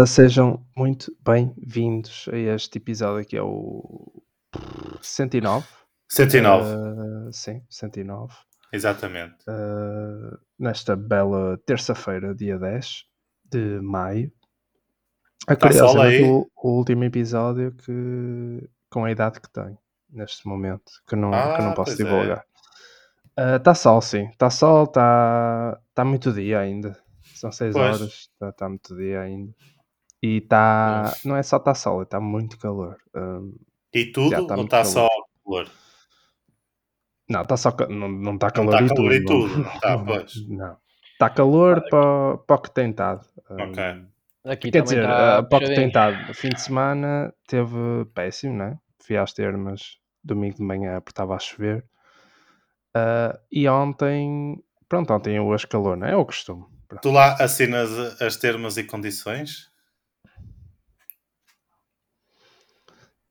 Ora, sejam muito bem-vindos a este episódio que é o 109. 109, Uh, sim, 109. exatamente. Uh, nesta bela terça-feira, dia 10 de maio. A Tá sol aí? o, o último episódio que com a idade que tenho neste momento, que não, que não Ah, posso é. divulgar. Está sol, sim. Está sol, está tá muito dia ainda. São 6 Pois. horas, está tá muito dia ainda. E está. Não é só está sol, está muito calor. Um, E tudo tá ou muito está só calor. não, está só. Não, não está Não calor, está e, calor tudo, e tudo, não está, não. pois. Não. Está calor para, para o que tem estado. Um, Ok. Aqui Quer dizer, está uh, para o que tem estado. Fim de semana teve péssimo, né? Fui às termas domingo de manhã porque estava a chover. Uh, e ontem, pronto, ontem hoje calor, não é? É o costume. Pronto. Tu lá assinas as termos e condições?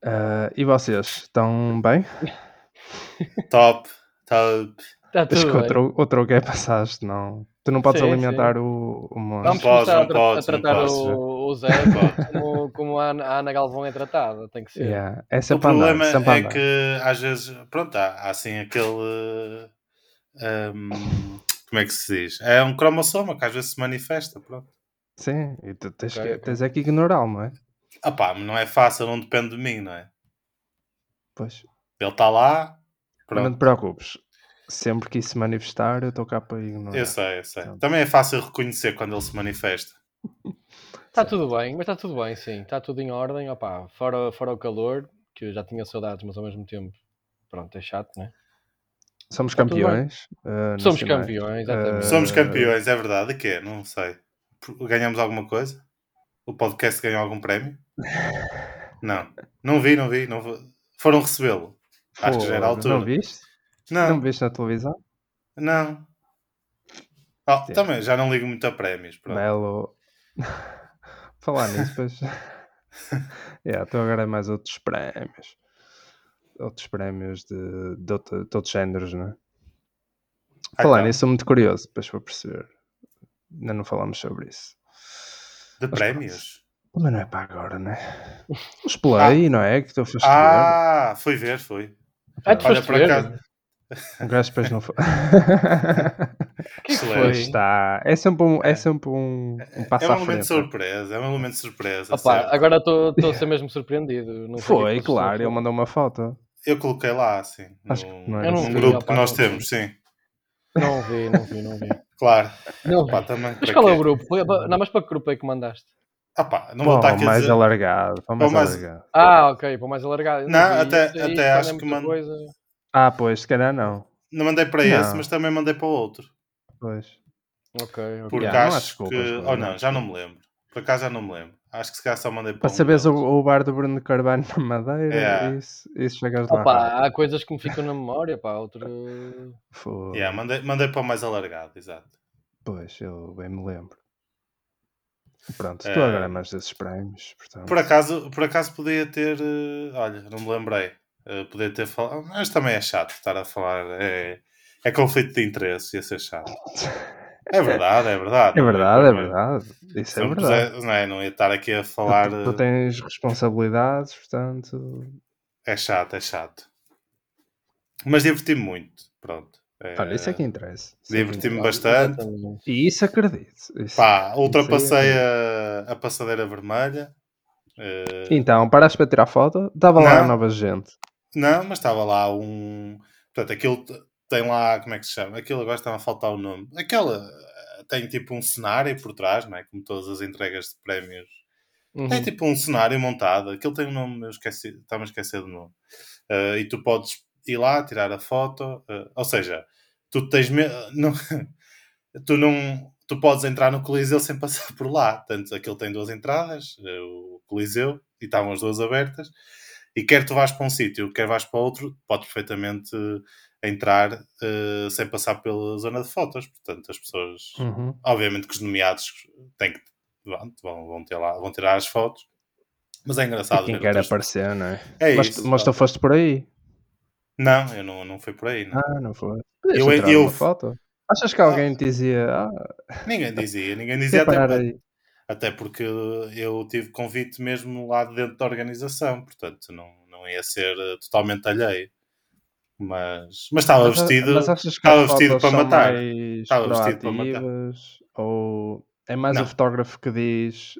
Uh, e vocês, estão bem? Top, top. Está Acho que outro, outro que é passaste, não. Tu não podes Sim, alimentar o, o monstro. Vamos começar não a, tra- a não tratar podes. o, o Zé como, como a, Ana, a Ana Galvão é tratada. Tem que ser. Yeah. É O andar, problema é andar. que às vezes, pronto, há, há assim aquele. hum, como é que se diz? É um cromossoma que às vezes se manifesta, pronto. Sim, e tu tens, Ok, que, tens é que ignorá-lo, não é? Ah pá, não é fácil, não depende de mim, não é? Pois. Ele está lá, Mas não te pronto. preocupes. Sempre que isso se manifestar, eu estou cá para ignorar. Eu sei, eu sei. Pronto. Também é fácil reconhecer quando ele se manifesta. Está tudo bem, mas está tudo bem, sim. Está tudo em ordem. Opa, fora, fora o calor, que eu já tinha saudades, mas ao mesmo tempo, pronto, é chato, né? Somos Tá campeões. uh, Somos nacionais. campeões, exatamente. Eh, Somos campeões, é verdade. De quê? Não sei. Ganhamos alguma coisa? O podcast ganhou algum prémio? Não. Não vi, não vi. Não. Foram recebê-lo. Acho que já era a altura. Não viste? Não, Não, viste na televisão? não. Oh, também, já não ligo muito a prémios. Pronto. Belo. Falar nisso, pois. yeah, estou agora a mais outros prémios. Outros prémios de, de, outro- de outros géneros, não é? Ah, Falar então, nisso, sou muito curioso, depois vou perceber. Ainda não falamos sobre isso. De Mas prémios? Também não é para agora, não é? Os play, não é? Que foste ver. Ah, fui ver, foi. Ah, tu Olha, acaso. Um gajo depois não foi. Que é foi? Pois está. É sempre um, é sempre um, um passo É um à elemento de surpresa. É um elemento de surpresa. Opa, certo. agora estou estou a ser mesmo surpreendido. Não é Foi, claro, ele a mandou uma foto. Eu coloquei lá, assim. Acho que num, não não num assim. vi, grupo opa, que nós temos, sim. Não vi, não vi, não vi. Claro. Não vi. também. Mas para qual é o grupo? Foi- Não, mas para que grupo é que mandaste? Ah pá, não vou Para estar o aqui a mais dizer. alargado. Para o mais mais- alargado. Ah, ok, para o mais alargado. Não, vi. até- até é acho que mando- coisa. Ah, pois, se calhar não. Não mandei para Não. esse, mas também mandei para o outro. Pois. Ok, ok. Porque Yeah, não acho desculpas, que. Ou não há não, já não me lembro. Por acaso já não me lembro. Acho que se calhar só mandei para Para um saberes o, o bar do Bruno Carvalho na Madeira, Yeah. isso, isso chegas lá. Opa, há coisas que me ficam na memória, pá, outro... Foi. Yeah, mandei, mandei para o mais alargado, exato. Pois, eu bem me lembro. Pronto, Eh, tu agora é mais desses prémios, portanto. Por acaso, por acaso podia ter. eh, olha, não me lembrei. Eh, podia ter falado. Mas também é chato estar a falar. É, é conflito de interesse, ia ser chato. É verdade, é verdade. É verdade, é verdade. Isso é verdade. puser- não, é? não ia estar aqui a falar. Tu, tu eh, tens responsabilidades, portanto. É chato, é chato. Mas diverti-me muito. Pronto. Olha, isso é que interessa. Isso é Diverti-me interessa. bastante. Exatamente. E isso acredito. Isso. Pá, ultrapassei Isso a, a passadeira vermelha. Eh, Então, paraste para tirar foto? Estava lá a nova gente. Não, mas estava lá um. Portanto, aquilo tem lá. Como é que se chama? Aquilo agora está a faltar o nome. Aquela. eh, Tem tipo um cenário por trás, não é? Como todas as entregas de prémios. Uhum. Tem tipo um cenário montado. Aquilo tem um nome, eu esqueci. Estava a esquecer do nome. Eh, e tu podes ir lá, tirar a foto. eh, ou seja, tu tens. Me... Não... tu não. Tu podes entrar no Coliseu sem passar por lá. Portanto, aquilo tem duas entradas, eh, o Coliseu, e estavam as duas abertas. E quer tu vais para um sítio, quer vais para outro, podes perfeitamente eh, entrar eh, sem passar pela zona de fotos. Portanto, as pessoas. Uhum. Obviamente que os nomeados têm que. Vão, vão, ter lá, vão tirar as fotos. Mas é engraçado. E quem quer aparecer, não é? É mas, isso. mas tu foste por aí. Não, eu não, não fui por aí. Não. Ah, não foi. Podias Eu- eu- foto. Achas que alguém te dizia, ah, Ninguém dizia, ninguém dizia até. aí? Até porque eu tive convite mesmo lá dentro da organização, portanto não, não ia ser eh, totalmente alheio. Mas, mas estava Mas, vestido, mas achas que estava vestido para matar. Estava vestido para matar. Ou é mais Não. o fotógrafo que diz: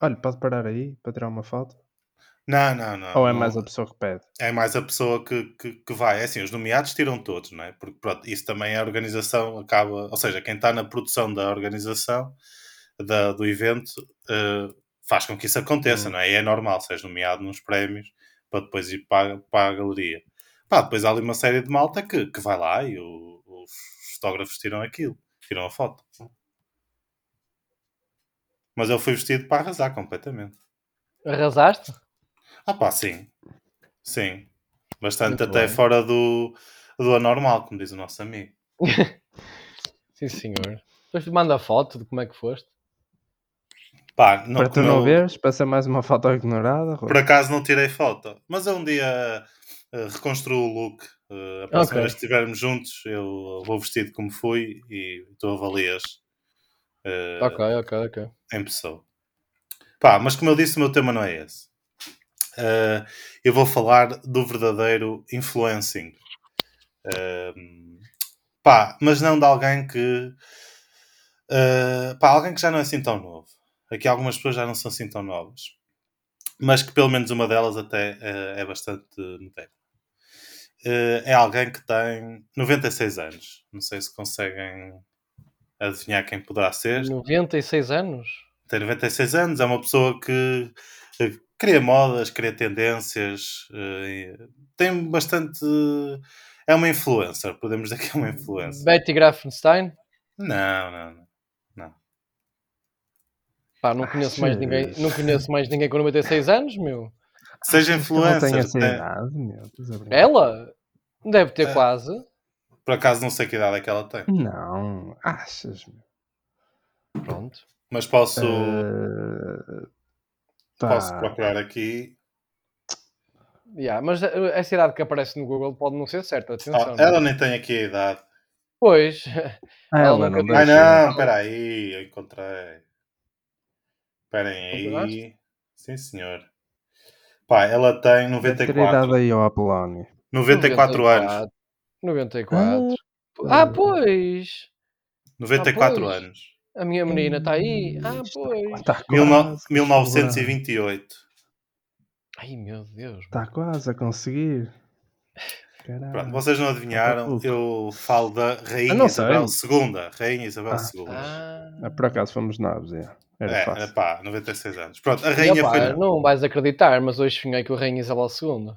Olha, pode parar aí para tirar uma foto? Não, não, não. ou é não- mais a pessoa que pede? é mais a pessoa que, que, que vai. É assim, os nomeados tiram todos, não é? Porque pronto, isso também a organização acaba, ou seja, quem está na produção da organização da, do evento eh, faz com que isso aconteça, Hum. não é? E é normal ser nomeado nos prémios para depois ir para, para a galeria. Pá, depois há ali uma série de malta que, que vai lá e o- os fotógrafos tiram aquilo, tiram a foto. Mas eu fui vestido para arrasar completamente. Arrasaste? Ah pá, sim. Sim. Bastante Muito até bem. fora do, do anormal, como diz o nosso amigo. Sim, senhor. Depois te manda a foto de como é que foste. Pá, não, para tu não eu- veres, para ser mais uma foto ignorada. Por acaso não tirei foto. Mas eu um dia eh, reconstruo o look. Eh, a próxima Ok. vez que estivermos juntos, eu vou vestido como fui e tu avalias eh, Ok, ok, ok. em pessoa. Pá, mas como eu disse, o meu tema não é esse. Eh, eu vou falar do verdadeiro influencing. Ehm, pá, mas não de alguém que. eh, pá, alguém que já não é assim tão novo. Aqui algumas pessoas já não são assim tão novas. Mas que pelo menos uma delas até eh, é bastante moderna. É alguém que tem 96 anos. Não sei se conseguem adivinhar quem poderá ser 96 anos? tem 96 anos, é uma pessoa que cria modas, cria tendências, eh, tem bastante. É uma influencer, podemos dizer que é uma influencer. Betty Grafenstein? Não, não, não. não. Pá, não conheço mais ninguém, não conheço mais ninguém com 96 anos, meu. Seja eu não tenho influencer, tem- idade, meu. Ela? Deve ter É. quase. por acaso não sei que idade é que ela tem, Não, achas, meu. Pronto. mas posso, Eh, pá, posso procurar aqui. Yeah, mas essa idade que aparece no Google pode não ser certa, Oh, atenção. ela nem tem aqui a idade. Pois, Ah, ela ela não disse. Ai não, espera aí, eu encontrei. Esperem aí. Sim, senhor. Pá, ela tem Deve ter 94, idade aí ao Apolónio. 94 anos. 94. Ah, pois. 94 Ah, pois. anos. A minha menina está aí. Ah, pois. Está Mil no- quase. 1928. Ai, meu Deus. Está quase a conseguir. Caralho. Pronto, vocês não adivinharam, eu falo da Rainha sei. Isabel II. Rainha Isabel Ah. II. Ah. Ah, Por acaso fomos nós, é. Era é, fácil. pá, 96 anos. Pronto, a Rainha opá, foi. não vais acreditar, mas hoje sonhei com a Rainha Isabel II.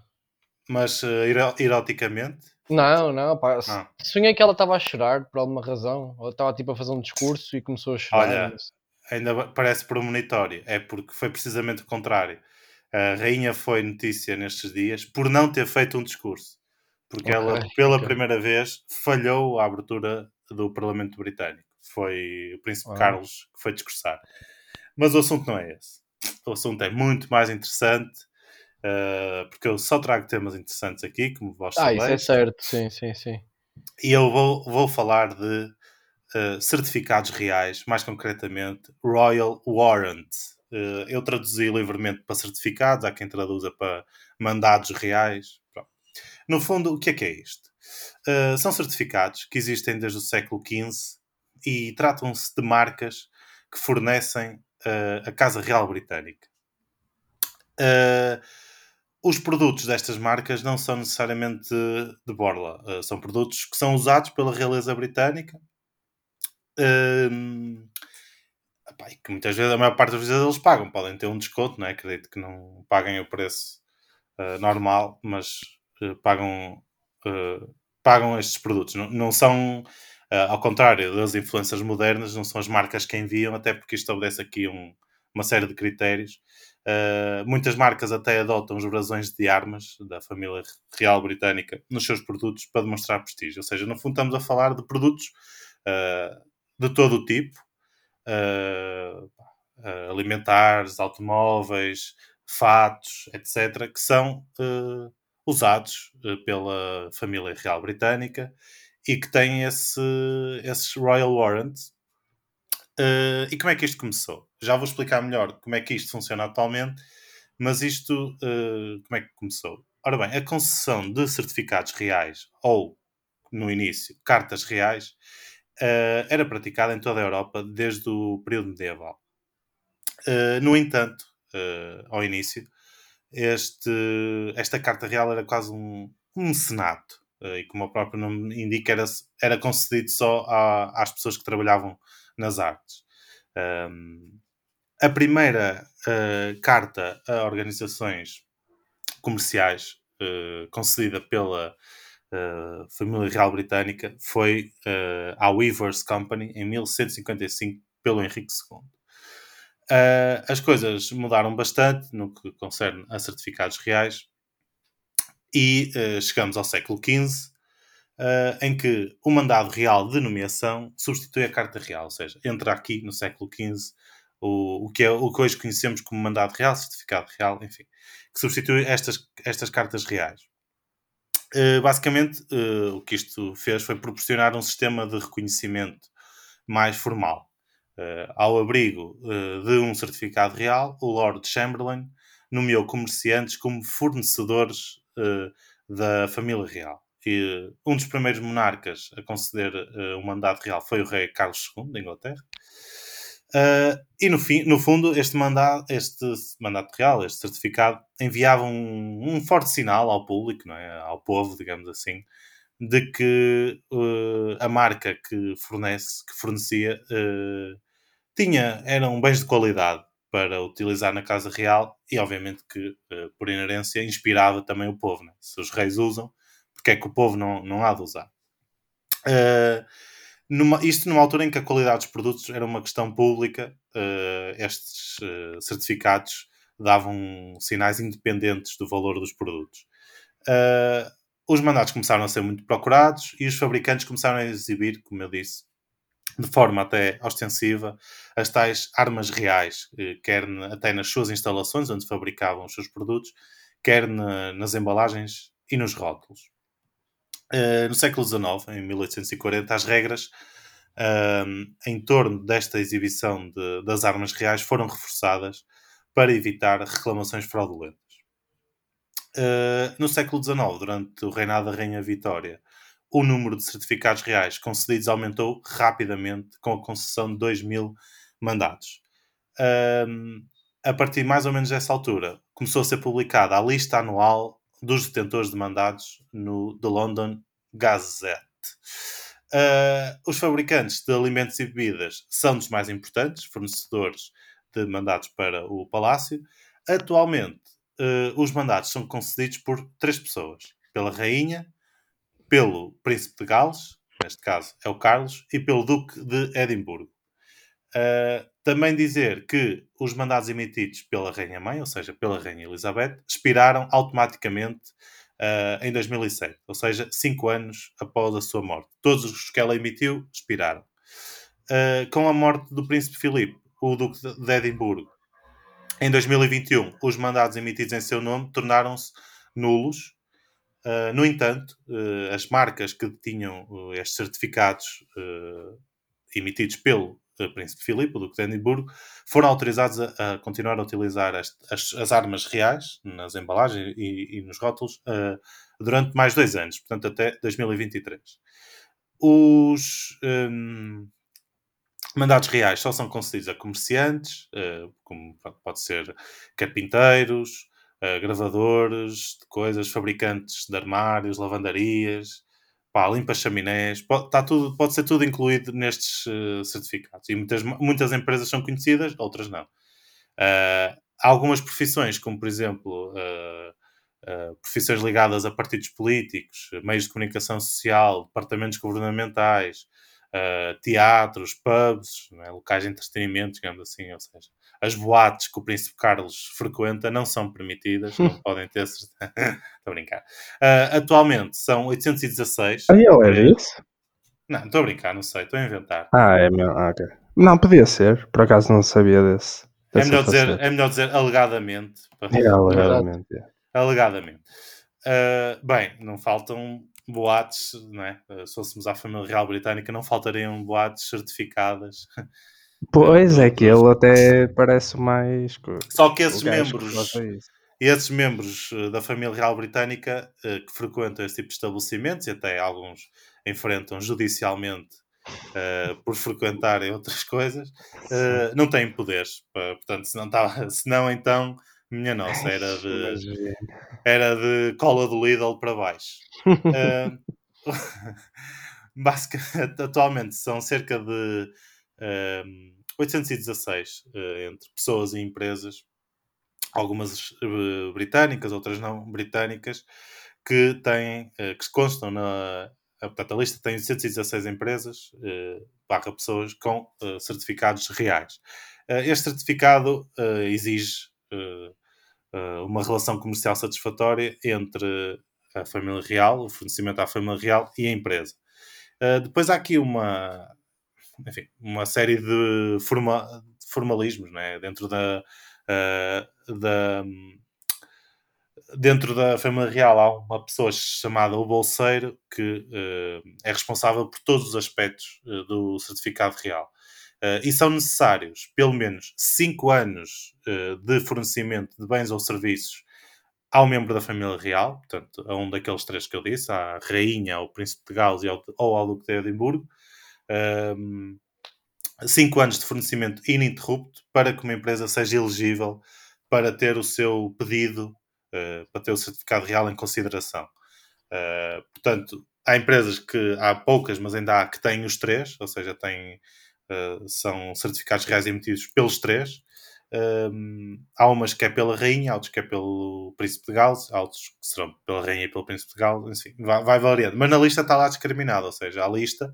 Mas ero- eroticamente. Não, não, pá. Ah. Sonhei que ela estava a chorar por alguma razão. Ou estava tipo a fazer um discurso e começou a chorar. Olha, não ainda parece premonitório. É porque foi precisamente o contrário. A Rainha foi notícia nestes dias por não ter feito um discurso. Porque ela, Ok, pela ok. primeira vez, falhou a abertura do Parlamento Britânico. Foi o Príncipe Ah. Carlos que foi discursar. Mas o assunto não é esse. O assunto é muito mais interessante. Uh, porque eu só trago temas interessantes aqui, como vós Ah, isso é certo, sim, sim, sim. E eu vou, vou falar de uh, certificados reais, mais concretamente Royal Warrant. Uh, eu traduzi livremente para certificados, há quem traduza para mandados reais. Pronto. No fundo, o que é que é isto? São certificados que existem desde o século XV e tratam-se de marcas que fornecem a Casa Real Britânica. Uh, os produtos destas marcas não são necessariamente de borla, uh, são produtos que são usados pela realeza britânica epá, e que muitas vezes, a maior parte das vezes eles pagam, podem ter um desconto, não é? acredito que não paguem o preço uh, normal, mas uh, pagam, uh, pagam estes produtos. Não, não são, ao contrário das influências modernas, não são as marcas que enviam, até porque estabelece aqui um, uma série de critérios. Uh, muitas marcas até adotam os brasões de armas da família real britânica nos seus produtos para demonstrar prestígio. Ou seja, no fundo estamos a falar de produtos uh, de todo o tipo, uh, alimentares, automóveis, fatos, etc., que são usados pela família real britânica e que têm esse, esses Royal Warrants Uh, e como é que isto começou? Já vou explicar melhor como é que isto funciona atualmente, mas isto, uh, como é que começou? Ora bem, a concessão de certificados reais, ou, no início, cartas reais, uh, era praticada em toda a Europa desde o período medieval. no entanto, ao início, este, esta carta real era quase um, um senato, e como o próprio nome indica, era, era concedido só a, às pessoas que trabalhavam nas artes. Um, a primeira uh, carta a organizações comerciais uh, concedida pela uh, família real britânica foi à Weavers Company em 1155 pelo Henrique II. as coisas mudaram bastante no que concerne a certificados reais e chegamos ao século XV uh, em que o mandado real de nomeação substitui a carta real, ou seja, entra aqui no século XV o, o, que, é, o que hoje conhecemos como mandado real, certificado real, enfim, que substitui estas, estas cartas reais. Uh, basicamente, uh, o que isto fez foi proporcionar um sistema de reconhecimento mais formal. Uh, ao abrigo de um certificado real, o Lord Chamberlain nomeou comerciantes como fornecedores da família real que um dos primeiros monarcas a conceder uh, um mandato real foi o rei Carlos II da Inglaterra. Uh, e no, fim, no fundo, este mandato, este mandato real, este certificado, enviava um, um forte sinal ao público, é? ao povo, digamos assim, de que uh, a marca que fornece, que fornecia, uh, tinha, eram bens de qualidade para utilizar na Casa Real e, obviamente, que, por inerência, inspirava também o povo. Né? Se os reis usam, porque é que o povo não, não há de usar. Uh, numa, isto numa altura em que a qualidade dos produtos era uma questão pública, uh, estes uh, certificados davam sinais independentes do valor dos produtos. os mandatos começaram a ser muito procurados e os fabricantes começaram a exibir, como eu disse, de forma até ostensiva, as tais armas reais, quer até nas suas instalações onde fabricavam os seus produtos, quer na, nas embalagens e nos rótulos. Uh, no século XIX, em 1840, as regras uh, em torno desta exibição de, das armas reais foram reforçadas para evitar reclamações fraudulentas. Uh, no século XIX, durante o reinado da Rainha Vitória, o número de certificados reais concedidos aumentou rapidamente com a concessão de 2 mil mandados. a partir mais ou menos dessa altura, começou a ser publicada a lista anual dos detentores de mandados no The London Gazette. Uh, os fabricantes de alimentos e bebidas são dos mais importantes, fornecedores de mandados para o Palácio. Atualmente, uh, os mandados são concedidos por três pessoas: pela Rainha, pelo Príncipe de Gales, neste caso é o Carlos, e pelo Duque de Edimburgo. Uh, também dizer que os mandados emitidos pela Rainha Mãe, ou seja, pela Rainha Elizabeth, expiraram automaticamente uh, em 2007, ou seja, cinco anos após a sua morte. Todos os que ela emitiu expiraram. Uh, com a morte do Príncipe Filipe, o Duque de Edimburgo, em 2021, os mandados emitidos em seu nome tornaram-se nulos. Uh, no entanto, as marcas que tinham estes certificados emitidos pelo Príncipe Filipe, Duque de Edimburgo, foram autorizados a, a continuar a utilizar as, as, as, armas reais nas embalagens e, e nos rótulos uh, durante mais dois anos, portanto até 2023. Os um, mandados reais só são concedidos a comerciantes, uh, como pode ser carpinteiros, uh, gravadores de coisas, fabricantes de armários, lavandarias, pá, limpa chaminés, pode, tá tudo, pode ser tudo incluído nestes uh, certificados. E muitas, muitas empresas são conhecidas, outras não. Uh, algumas profissões, como por exemplo uh, profissões ligadas a partidos políticos, meios de comunicação social, departamentos governamentais, teatros, pubs, é? locais de entretenimento, digamos assim, ou seja, as boates que o Príncipe Carlos frequenta não são permitidas, não podem ter. Estou a brincar. Uh, atualmente são 816. Ah, ele é isso? Não, estou a brincar, não sei, estou a inventar. Ah, é meu. Ah. Não, podia ser, por acaso não sabia desse. É melhor, dizer, é melhor dizer alegadamente. Para... É, alegadamente. É. Alegadamente. Uh, bem, não faltam boates, não é? Uh, se fôssemos à família real britânica, não faltariam boates certificadas Pois é que ele até parece mais. Só que esses membros, disso. esses membros eh, da família real britânica eh, que frequentam esse tipo de estabelecimentos e até alguns enfrentam judicialmente eh, por frequentarem outras coisas, eh, não têm poderes. Portanto, se não, tava, se não então, minha nossa, era de, era de cola do Lidl para baixo. Basicamente, atualmente são cerca de eh, 816 eh, entre pessoas e empresas, algumas eh, britânicas, outras não britânicas, que têm, eh, que constam na. a- Portanto, a lista tem 816 empresas, eh, barra pessoas, com certificados reais. Este certificado exige uma relação comercial satisfatória entre a família real, o fornecimento à família real e a empresa. Uh, depois há aqui uma, enfim, uma série de, forma, formalismos né? dentro da, da dentro da família real há uma pessoa chamada o bolseiro que uh, é responsável por todos os aspectos uh, do certificado real. Uh, e são necessários pelo menos 5 anos de fornecimento de bens ou serviços ao membro da família real, portanto, a um daqueles três que eu disse, à rainha, ao príncipe de Gales e ao, ou ao duque de Edimburgo, um, cinco anos de fornecimento ininterrupto para que uma empresa seja elegível para ter o seu pedido, uh, para ter o certificado real em consideração. Uh, portanto, há empresas que há poucas, mas ainda há que têm os três, ou seja, têm, uh, são certificados reais emitidos pelos três. Um, há umas que é pela rainha, outros que é pelo príncipe de Gales, outros que serão pela rainha e pelo príncipe de Gales, enfim, vai, vai variando. Mas na lista está lá discriminado, ou seja, a lista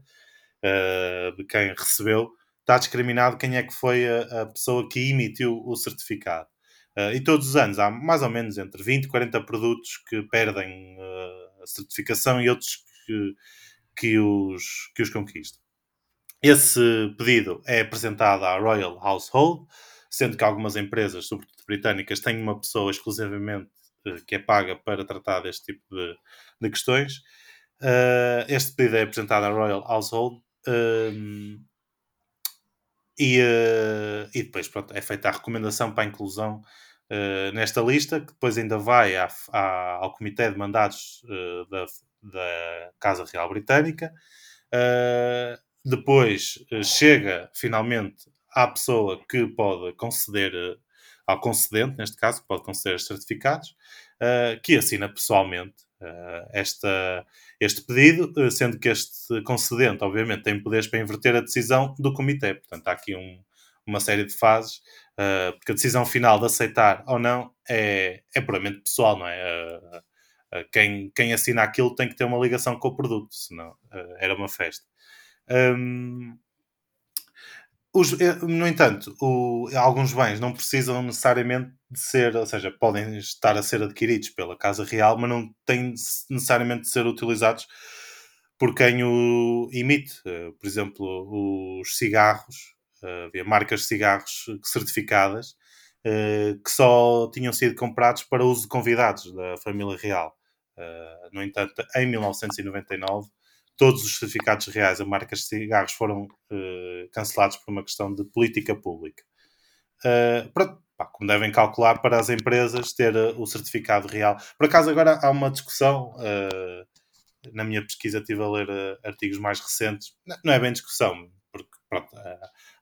uh, de quem recebeu está discriminado quem é que foi a, a pessoa que emitiu o certificado. Uh, e todos os anos há mais ou menos entre 20 e 40 produtos que perdem uh, a certificação e outros que, que, os, que os conquistam. Esse pedido é apresentado à Royal Household, sendo que algumas empresas, sobretudo britânicas, têm uma pessoa exclusivamente uh, que é paga para tratar deste tipo de, de questões. Uh, este pedido é apresentado à Royal Household uh, e, e, depois pronto, é feita a recomendação para a inclusão nesta lista, que depois ainda vai à, à, ao Comitê de Mandados da, da, Casa Real Britânica. Depois chega finalmente à pessoa que pode conceder, uh, ao concedente, neste caso, que pode conceder os certificados, uh, que assina pessoalmente esta, este pedido, sendo que este concedente, obviamente, tem poderes para inverter a decisão do comitê. Portanto, há aqui um, uma série de fases, porque a decisão final de aceitar ou não é, é puramente pessoal, não é? quem, quem assina aquilo tem que ter uma ligação com o produto, senão era uma festa. Um, os, eh, no entanto, o, alguns bens não precisam necessariamente de ser, ou seja, podem estar a ser adquiridos pela Casa Real, mas não têm necessariamente de ser utilizados por quem o emite. Eh, por exemplo, os cigarros, eh, havia marcas de cigarros certificadas que só tinham sido comprados para uso de convidados da família real. No entanto, em 1999 todos os certificados reais a marcas de cigarros foram uh, cancelados por uma questão de política pública. Uh, pronto, pá, como devem calcular, para as empresas ter uh, o certificado real. Por acaso, agora há uma discussão. na minha pesquisa, estive a ler artigos mais recentes. Não, não, é bem discussão, porque pronto,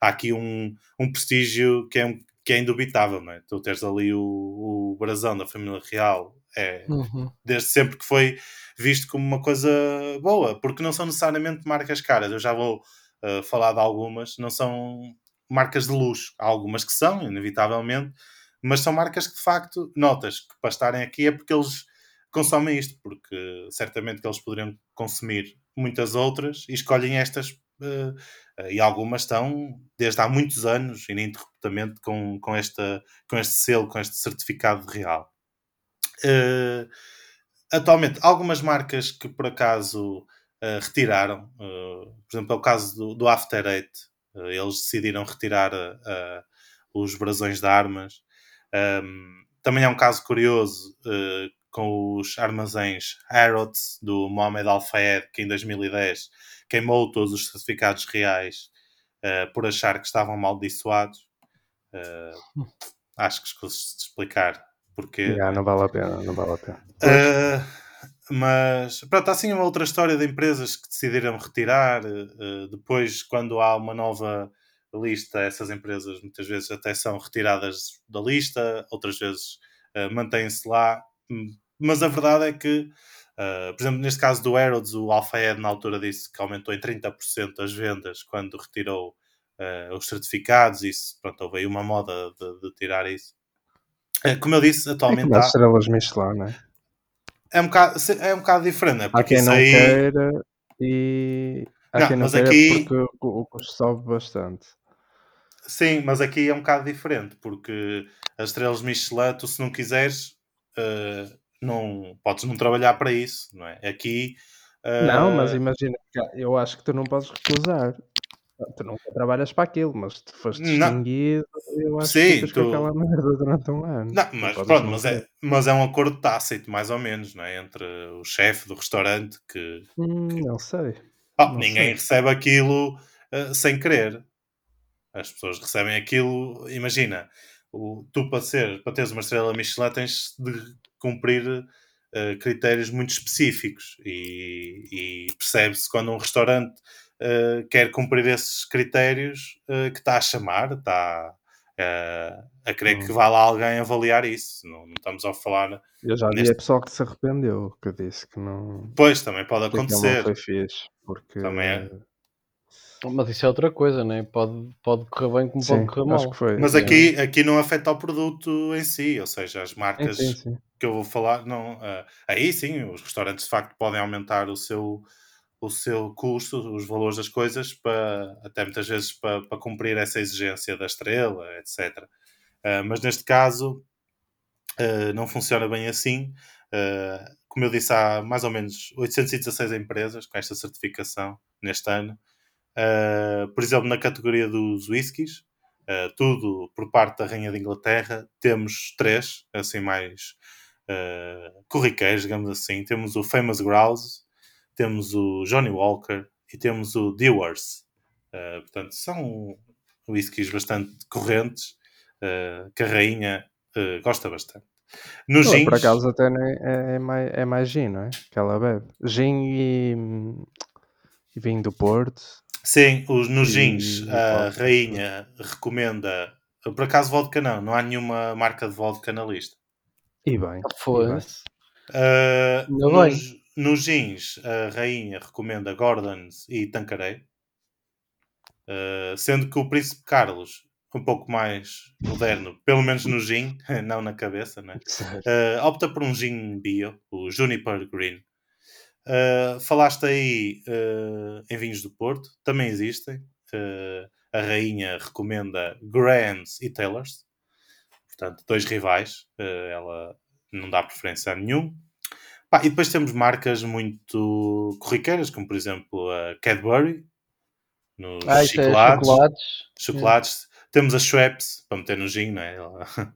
há aqui um, um prestígio que é, um, que é indubitável. Não é? Tu teres ali o, o brasão da família real é, uhum. Desde sempre que foi visto como uma coisa boa, porque não são necessariamente marcas caras. Eu já vou uh, falar de algumas, não são marcas de luxo. Há algumas que são, inevitavelmente, mas são marcas que de facto, notas que para estarem aqui é porque eles consomem isto, porque certamente que eles poderiam consumir muitas outras e escolhem estas. Uh, e algumas estão desde há muitos anos ininterruptamente com, com, esta, com este selo, com este certificado real. Uh, atualmente, algumas marcas que por acaso uh, retiraram, uh, por exemplo, é o caso do, do After Eight, eles decidiram retirar os brasões de armas. Um, ehm, também é um caso curioso com os armazéns Harrods do Mohamed Al-Fayed, que em 2010 queimou todos os certificados reais por achar que estavam amaldiçoados. Acho que escuso de explicar porque. Yeah, não vale a pena, não vale a pena. Uh, mas pronto, há assim uma outra história de empresas que decidiram retirar. Uh, depois, quando há uma nova lista, essas empresas muitas vezes até são retiradas da lista, outras vezes uh, mantêm-se lá. Mas a verdade é que, por exemplo, neste caso do Aerods, o Alphaed na altura disse que aumentou em 30% as vendas quando retirou os certificados. Isso, pronto, houve aí uma moda de, de tirar isso. É, como eu disse, atualmente é há... estrelas Michelin, não é? É um bocado, é um bocado diferente, né? Porque há quem não aí... queira e há não, quem não queira aqui... porque o custo sobe bastante. Sim, mas aqui é um bocado diferente, porque as estrelas Michelin, tu se não quiseres, uh, não, podes não trabalhar para isso, não é? Aqui... Uh... Não, mas imagina, eu acho que tu não podes recusar. Tu nunca trabalhas para aquilo, mas se tu foste distinguido, não. eu acho Sim, que tu... com aquela merda durante um ano. Não, mas pronto, mas é, mas é um acordo tácito, mais ou menos, não é? Entre o chefe do restaurante que. Hum, que... Não sei. Oh, não ninguém sei. recebe aquilo uh, sem querer. As pessoas recebem aquilo, imagina, o, tu para ser, para teres uma estrela Michelin tens de cumprir uh, critérios muito específicos e, e percebe-se quando um restaurante uh, quer cumprir esses critérios uh, que está a chamar, está uh, a querer que hum. vá lá alguém avaliar isso. Não, não estamos a falar. Eu já neste... vi pessoal que se arrependeu, que disse que não. Pois, também pode acontecer. Não foi fixe, porque. Também é. Mas isso é outra coisa, né? pode, pode correr bem como sim, pode correr mal. Foi, Mas aqui, aqui não afeta o produto em si, ou seja, as marcas sim, sim, que eu vou falar, não, uh, aí sim, os restaurantes de facto podem aumentar o seu, o seu custo, os valores das coisas, para, até muitas vezes para, para cumprir essa exigência da estrela, etc. Uh, ah, mas neste caso uh, não funciona bem assim. Uh, como eu disse, há mais ou menos 816 empresas com esta certificação neste ano. por exemplo, na categoria dos whiskies, tudo por parte da Rainha de Inglaterra, temos três, assim mais corriqueiros, digamos assim. Temos o Famous Grouse, temos o Johnny Walker e temos o Dewars. Uh, portanto, são whiskies bastante correntes uh, que a rainha uh, gosta bastante. Nos gins... Por acaso até é, é, mais, é mais gin, não é? Que ela bebe. Gin e, e vinho do Porto. Sim, os, nos gins a rainha recomenda... Por acaso vodka não, não há nenhuma marca de vodka na lista. E bem. Foda-se. Uh, nos, nos jeans, a rainha recomenda Gordons e Tanqueray. Uh, sendo que o Príncipe Carlos, um pouco mais moderno, pelo menos no gin, não na cabeça, né? Uh, opta por um gin bio, o Juniper Green. Uh, falaste aí em vinhos do Porto, também existem. a rainha recomenda Grants e Taylors, portanto, dois rivais. ela não dá preferência a nenhum. Pá, e depois temos marcas muito corriqueiras, como por exemplo a Cadbury, nos ah, chocolates. É chocolates. chocolates. É. Temos a Schweppes, para meter no gin, não é? Ela...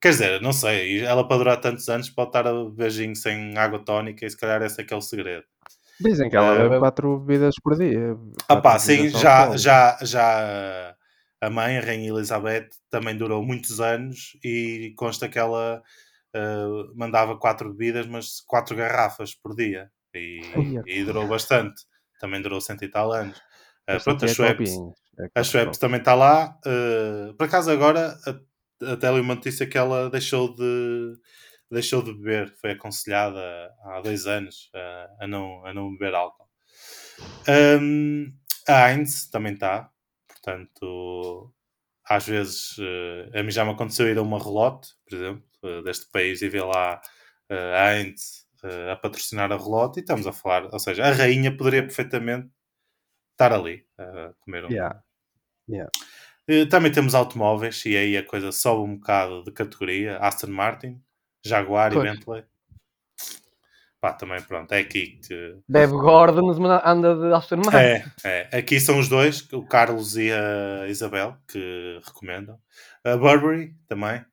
Quer dizer, não sei, ela para durar tantos anos pode estar a beber gin sem água tónica e se calhar esse é que é o segredo. Dizem que ela bebe uh, quatro bebidas por dia. Ah pá, sim, já, já, já a mãe, a Rainha Elizabeth, também durou muitos anos e consta que ela uh, mandava quatro bebidas, mas quatro garrafas por dia. E, e durou bastante. Também durou cento e tal anos. Uh, pronto, a Schweppes, é a Schweppes também está lá. Uh, por acaso agora até li uma notícia que ela deixou de deixou de beber, foi aconselhada há dois anos a, a não, a não beber álcool. Um, a Heinz também está, portanto, às vezes a mim já me aconteceu ir a uma relote, por exemplo, deste país e vê lá uh, a Heinz uh, a patrocinar a relote e estamos a falar, ou seja, a rainha poderia perfeitamente estar ali a comer um. Yeah. Yeah. Também temos automóveis e aí a coisa sobe um bocado de categoria. Aston Martin, Jaguar pois. e Bentley. Pá, também pronto, é aqui que. Bebe Gordon, mas anda de Aston Martin. É, é, aqui são os dois, o Carlos e a Isabel, que recomendam. A Burberry também,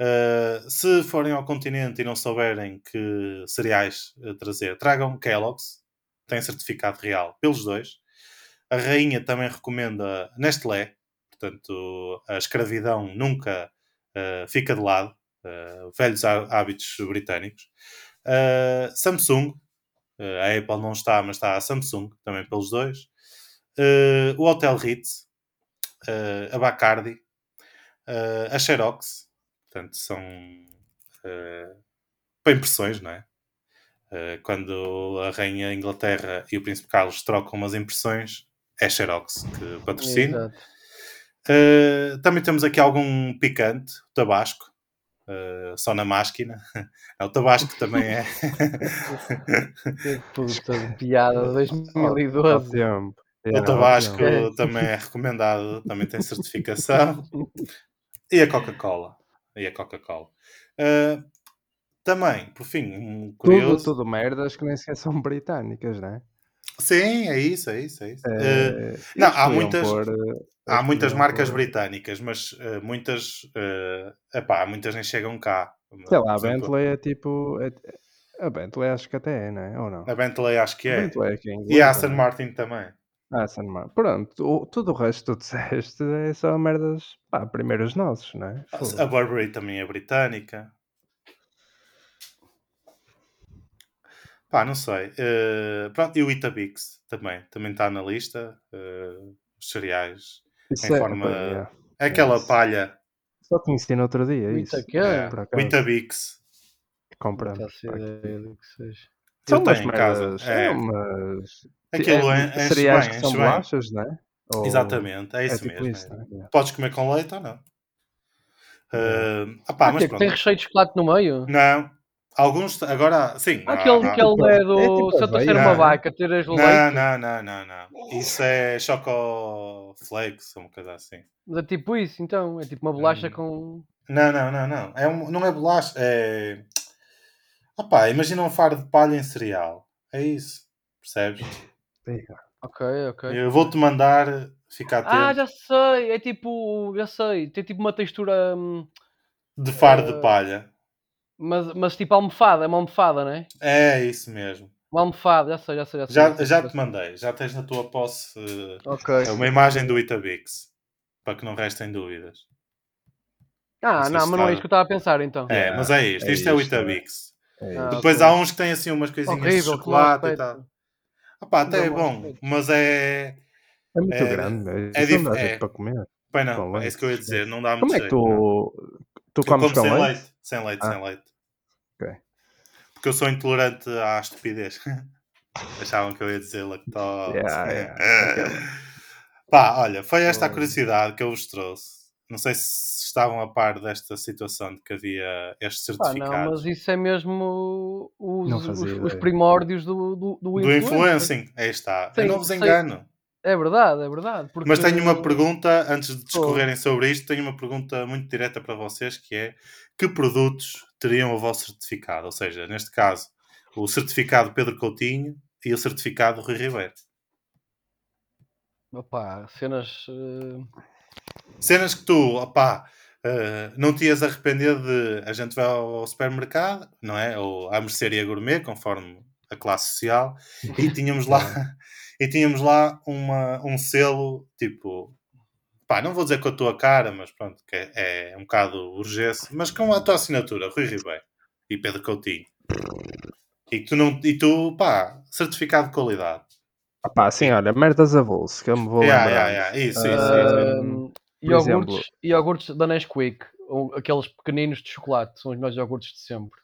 Uh, se forem ao continente e não souberem que cereais uh, trazer, tragam Kellogg's, tem certificado real pelos dois. a rainha também recomenda Nestlé, portanto, a escravidão nunca uh, fica de lado, uh, velhos hábitos britânicos. Samsung, a Apple não está, mas está a Samsung, também pelos dois. o Hotel Ritz, a Bacardi, a Xerox, portanto, são para impressões, não é? quando a Rainha Inglaterra e o Príncipe Carlos trocam umas impressões, é Xerox que patrocina. Uh, também temos aqui algum picante, tabasco, uh, só na máquina. o tabasco também é. Puta de piada, 2012. O tabasco é. também é recomendado, também tem certificação. E a Coca-Cola. E a Coca-Cola. Uh, também, por fim, um curioso. Tudo, tudo merdas que nem sequer são britânicas, não é? Sim, é isso, é isso, é isso. É, uh, não, há muitas, pôr, há muitas marcas pôr. britânicas, mas uh, muitas, uh, epá, muitas nem chegam cá. Sei lá, a Bentley é tipo. É, a Bentley acho que até é, não é? Ou não? A Bentley acho que é. A é, é e a Aston Martin também. A Aston Martin. Pronto, o, tudo o resto que tu disseste é só merdas, pá, primeiros nossos, não é? A Burberry também é britânica. Pá, não sei. Uh, pronto, e o Itabix também. Também está na lista. Uh, os cereais isso em é, forma. É, é aquela é palha. Só conheci no outro dia. Isso. É, o Itabix. Comprando. São umas em casa. É. Umas... Aquilo é, enche cereais bem, que são bolachas, não é? Ou... Exatamente, é isso é tipo mesmo. Isso, é? Podes comer com leite ou não? Uh, opá, ah, mas tem recheio de chocolate no meio? Não, Alguns, agora, sim. Aquele, há, aquele é do é tipo Santa ser uma vaca, tiras o não, leite. Não, não, não, não. Isso é Choco Flakes, uma coisa assim. Mas é tipo isso, então? É tipo uma bolacha hum. com. Não, não, não, não. É um, não é bolacha, é. Opá, imagina um faro de palha em cereal. É isso. Percebes? Ok, ok. Eu vou-te mandar ficar atento. Ah, já sei. É tipo. Já sei. Tem tipo uma textura. Hum, de faro uh... de palha. Mas, mas tipo almofada, é uma almofada, não é? É, isso mesmo. Uma almofada, já sei, já sei. Já, sei, já, já te mandei, já tens na tua posse uh, uma imagem do Itabix, para que não restem dúvidas. Ah, não, mas não é isso que eu estava a pensar então. É, é mas é isto, é isto é, o Itabix. É ah, Depois okay. há uns que têm assim umas coisinhas Horrível, de chocolate e tal. Opa, até é bom, mas é. É muito é, grande, é, é, é para comer. Bem, não, é isso que eu ia dizer, não dá muito Como é que tu, tu comes com sem leite? leite? Sem leite, ah. sem leite. Porque eu sou intolerante à estupidez. Achavam que eu ia dizer lactose. Yeah, yeah. Pá, olha, foi esta a curiosidade que eu vos trouxe. Não sei se estavam a par desta situação de que havia estes certificados. Ah, não, mas isso é mesmo os, os, os primórdios do, do, do, do influencing. Aí está. Sim, eu não vos engano. É verdade, é verdade. Porque... Mas tenho uma pergunta, antes de discorrerem sobre isto, tenho uma pergunta muito direta para vocês que é que produtos teriam o vosso certificado? Ou seja, neste caso, o certificado Pedro Coutinho e o certificado Rui Ribeiro. Opa, cenas. Uh... Cenas que tu, opá, uh, não te ias arrepender de. A gente vai ao supermercado, não é? Ou à mercearia gourmet, conforme a classe social, e tínhamos lá. e tínhamos lá uma, um selo tipo pá, não vou dizer com a tua cara, mas pronto, que é, é um bocado urgência, mas com a tua assinatura, Rui Ribeiro e Pedro Coutinho. E tu, não, e tu pá, certificado de qualidade. Ah pá, assim, olha, merdas a bolso, que eu me vou yeah, lembrar. Yeah, yeah. Isso, isso, uh, isso. Iogurtes, iogurtes da Nesquik, aqueles pequeninos de chocolate, são os meus iogurtes de sempre.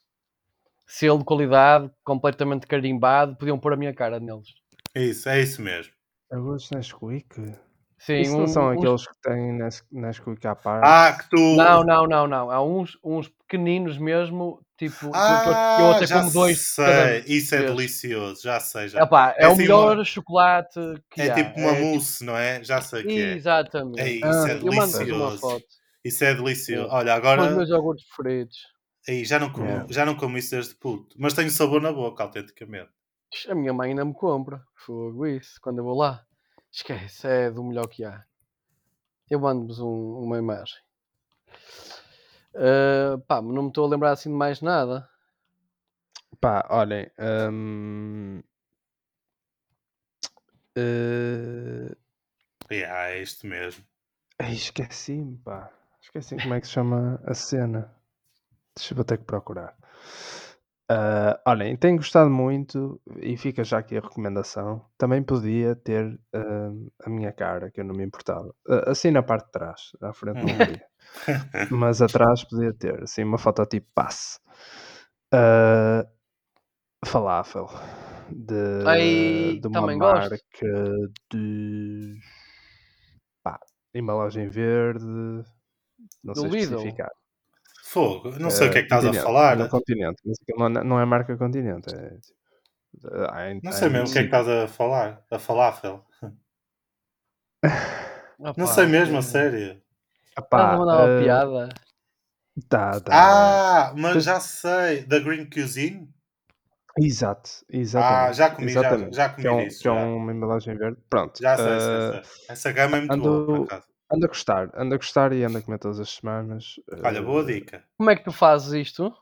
Selo de qualidade, completamente carimbado, podiam pôr a minha cara neles. Isso, é isso mesmo. Iogurtes Nesquik? Sim, Isso não são uns... aqueles que têm Nesquik à parte? Ah, que tu. Não, não, não, não. Há uns, uns pequeninos mesmo, tipo. Ah, eu até como dois. Sei. Isso é delicioso, já sei. Já. Epá, é, é o assim melhor uma... chocolate que é há. tipo uma é tipo mousse, tipo... não é? Já sei que é. Exatamente. É, isso ah, é delicioso. Isso é delicioso. Olha, agora. São os meus iogurtes preferidos. Aí, já não, como, yeah. já não como isso desde puto, mas tenho sabor na boca, autenticamente. A minha mãe ainda me compra. Fogo isso, quando eu vou lá. Esquece, é do melhor que há. Eu mando-vos um, uma imagem. Uh, pá, não me estou a lembrar assim de mais nada. Pá, olhem. Um... Eh, Yeah, é isto mesmo. esqueci-me, pá. Esqueci como é que se chama a cena. Deixa eu ter que procurar. Ah, olhem, tenho gostado muito e fica já aqui a recomendação. Também podia ter ah, a minha cara, que eu não me importava. Ah, assim na parte de trás, à frente não podia. Mas atrás podia ter, assim, uma foto tipo passe. Ah, falafel. De, Ai, de uma também gosto. marca de pá, embalagem verde. Não Do sei Lidl? especificar. Fogo, não sei o que é que estás a Continente, falar. No continente, mas aquilo não, é- não é marca continente. É, tipo, há em- Não sei mesmo o que é que estás a falar. A falafel. Ah, Não sei mesmo, a sério. Epá, Estás a mandar uma eh, piada? Tá, tá. Ah, mas já sei. Da Green Cuisine? Exato, exatamente. Ah, já comi, já- exatamente. já comi que é, um, disso, que é já. uma embalagem verde. Pronto. Já sei, eh, sei, sei. Essa gama é muito boa, por ando- acaso. Anda a gostar, anda a gostar e anda a comer todas as semanas. Olha, boa dica. Como é que tu fazes isto?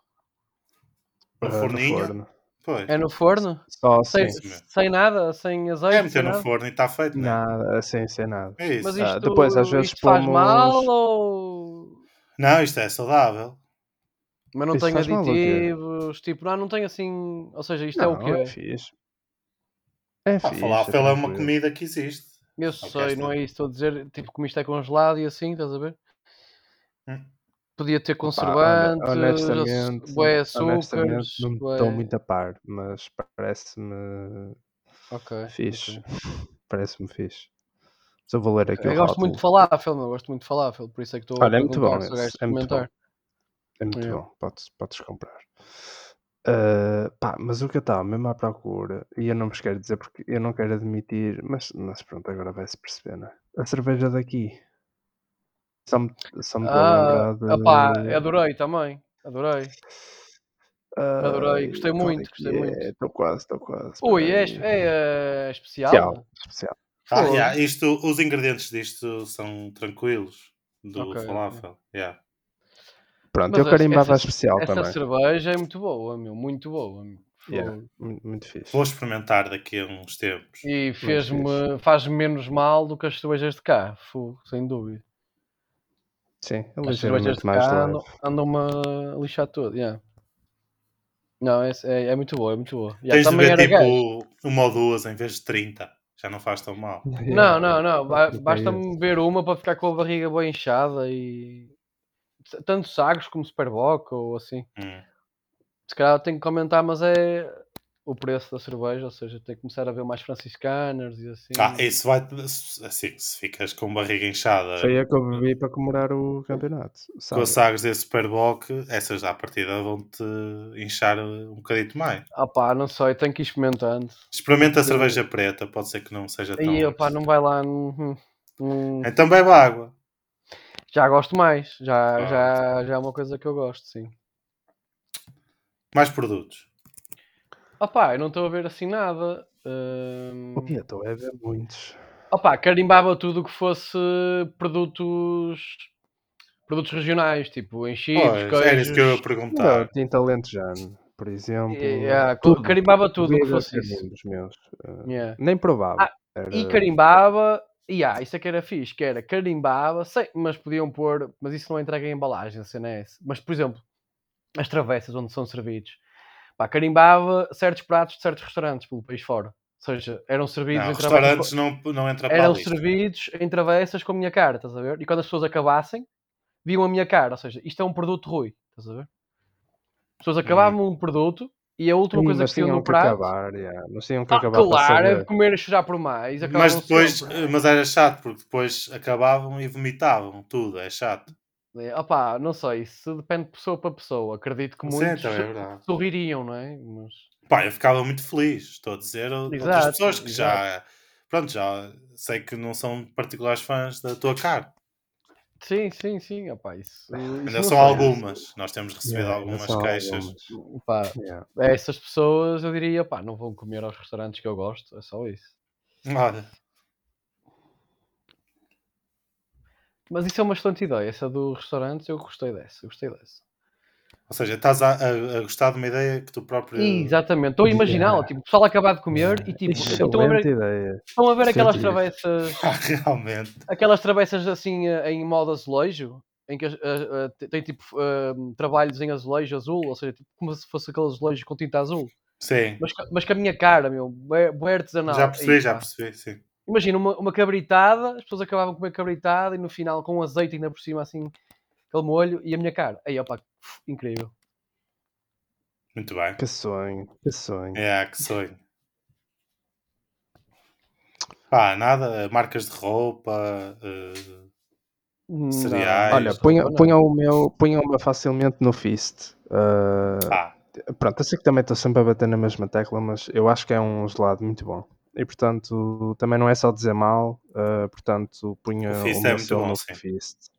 No eh, forninho? forno. Pois. É no forno? Só Sem, mesmo. sem nada? Sem azeite? É meter no nada? forno e está feito, não é? nada, sem, sem nada. É isso. Mas Ah, isto, depois, às vezes, isto faz pomos- mal ou... Não, isto é saudável. Mas não Isso tem faz aditivos, tipo, não, não tem assim... Ou seja, isto é o Não, quê? É fixe. É Ah, fixe. falafel é uma tranquilo. comida que existe. Eu que sei, não é isso, estou a dizer, tipo, como isto é congelado e assim, estás a ver? Hum. Podia ter conservantes, honestamente, bué honestamente, açúcares, não bué- estou muito a par, mas parece-me Ok, fixe. ok. Parece-me fixe. Mas eu vou ler aqui Eu o gosto muito de rótulo. falafel, meu, eu gosto muito de falafel, por isso é que estou Olha, a é muito bom é muito experimentar. É muito É. bom, podes, podes comprar. Ah, pá, mas o que eu estava mesmo à procura, e eu não vos quero dizer porque eu não quero admitir, mas, mas pronto, agora vai-se perceber, não é? A cerveja daqui. Me, me estou a Ah, opá, adorei também, adorei. adorei, Ai, gostei qual é muito, gostei muito. é? Estou quase, estou quase. Ui, é, é, eh, especial? especial. especial. Ah, yeah, isto, os ingredientes disto são tranquilos do Ok, ok. falafel. Yeah. Pronto, Mas eu essa- carimbava a essa- especial Essa também. cerveja é muito boa, meu, muito boa. meu. Yeah, muito fixe. Vou experimentar daqui a uns tempos. E fez-me, faz menos mal do que as cervejas de cá, sem dúvida. Sim, é As cervejas de mais cá leve. andam- andam-me a lixar todo, yeah. Não, é, é, é muito boa, é muito boa. Yeah, Tens de também ver tipo uma ou duas em vez de 30. Já não faz tão mal. Não, não, não. Porque é Basta-me ver uma para ficar com a barriga bem inchada e. Tanto Sagres como Superboc ou assim. Hum. Se calhar tenho que comentar, mas é o preço da cerveja, ou seja, tem que começar a ver mais franciscanas e assim. Ah, isso vai. Assim, se ficas com barriga inchada Foi a que eu bebi para comemorar o campeonato. com sabe? a sagres desse Superboc, essas à partida vão-te inchar um bocadito mais. Ah pá, não sei, tenho que ir experimentando. Experimenta a cerveja preta, pode ser que não seja tão. Aí, opá, não vai lá. Então bebe água. Já gosto mais, já, Ah. já, já é uma coisa que eu gosto, sim. Mais produtos. Opá, eu não estou a ver assim nada. Hum, O que estou a ver muitos. Opá, carimbava tudo o que fosse produtos produtos regionais, tipo enchidos, Pois, queijos. era isso que eu ia Não, perguntar. tinta lentejano, por exemplo. É, é, cl- carimbava tudo o que fosse isso. meus. Uh, Yeah. Nem provava. Ah, Era- E carimbava, e ah, isso é que era fixe, que era carimbava, sei, mas podiam pôr, mas isso não entrega em embalagem, a cena é essa. Mas, por exemplo, as travessas onde são servidos, pá, carimbava certos pratos de certos restaurantes pelo país fora. Ou seja, eram servidos Não, em travessas. restaurantes não, não entra a eram lista. servidos em travessas com a minha cara, estás a ver? E quando as pessoas acabassem, viam a minha cara, ou seja, isto é um produto ruim, estás a ver? As pessoas acabavam um produto e a última coisa que tinham no que prato. acabar, yeah. mas tinham que Ah, acabar claro, é comer e chorar por mais. Mas depois, sempre. mas era chato, porque depois acabavam e vomitavam tudo, é chato. É, opá, não sei, isso depende de pessoa para pessoa. Acredito que Sim, muitos também é sorririam, não é? Mas Pá, eu ficava muito feliz, estou a dizer Exato, pessoas que já, pronto, já sei que não são particulares fãs da tua cara. sim, sim, sim, opá, isso, Ainda são algumas, nós temos recebido Yeah, algumas queixas. algumas. Opá, Yeah. essas pessoas eu diria, pá, não vão comer aos restaurantes que eu gosto, é só isso. Olha, Mas isso é uma excelente ideia, essa do restaurante, eu gostei dessa, eu gostei dessa. Ou seja, estás a, a- a gostar de uma ideia que tu próprio. Exatamente, estou a imaginá-la. Tipo, o pessoal acabado de comer e tipo, estão a ver, ideia. estão a ver aquelas travessas, Ah, realmente. aquelas travessas assim eh, em modo azulejo, em que a- te- tem tipo eh, trabalhos em azulejo azul, ou seja, tipo, como se fosse aquele azulejo com tinta azul. Sim. Mas, mas com a minha cara, meu, bué artesanal. Já percebi, Aí, já pá. percebi, sim. Imagina uma, uma cabritada, as pessoas acabavam de comer cabritada e no final com azeite ainda por cima assim, aquele molho e a minha cara. Aí, opa, incrível. Muito bem. Que sonho, que sonho. É, que sonho. Pá, nada, marcas de roupa, eh, Não, Cereais. Olha, punha o meu, punha o meu facilmente no Fist. Ah, pá, pronto, eu sei que também estou sempre a bater na mesma tecla, mas eu acho que é um gelado muito bom. E portanto, também não é só dizer mal, ah, portanto, punha O o, Fist é muito selo bom, no sim. Fist.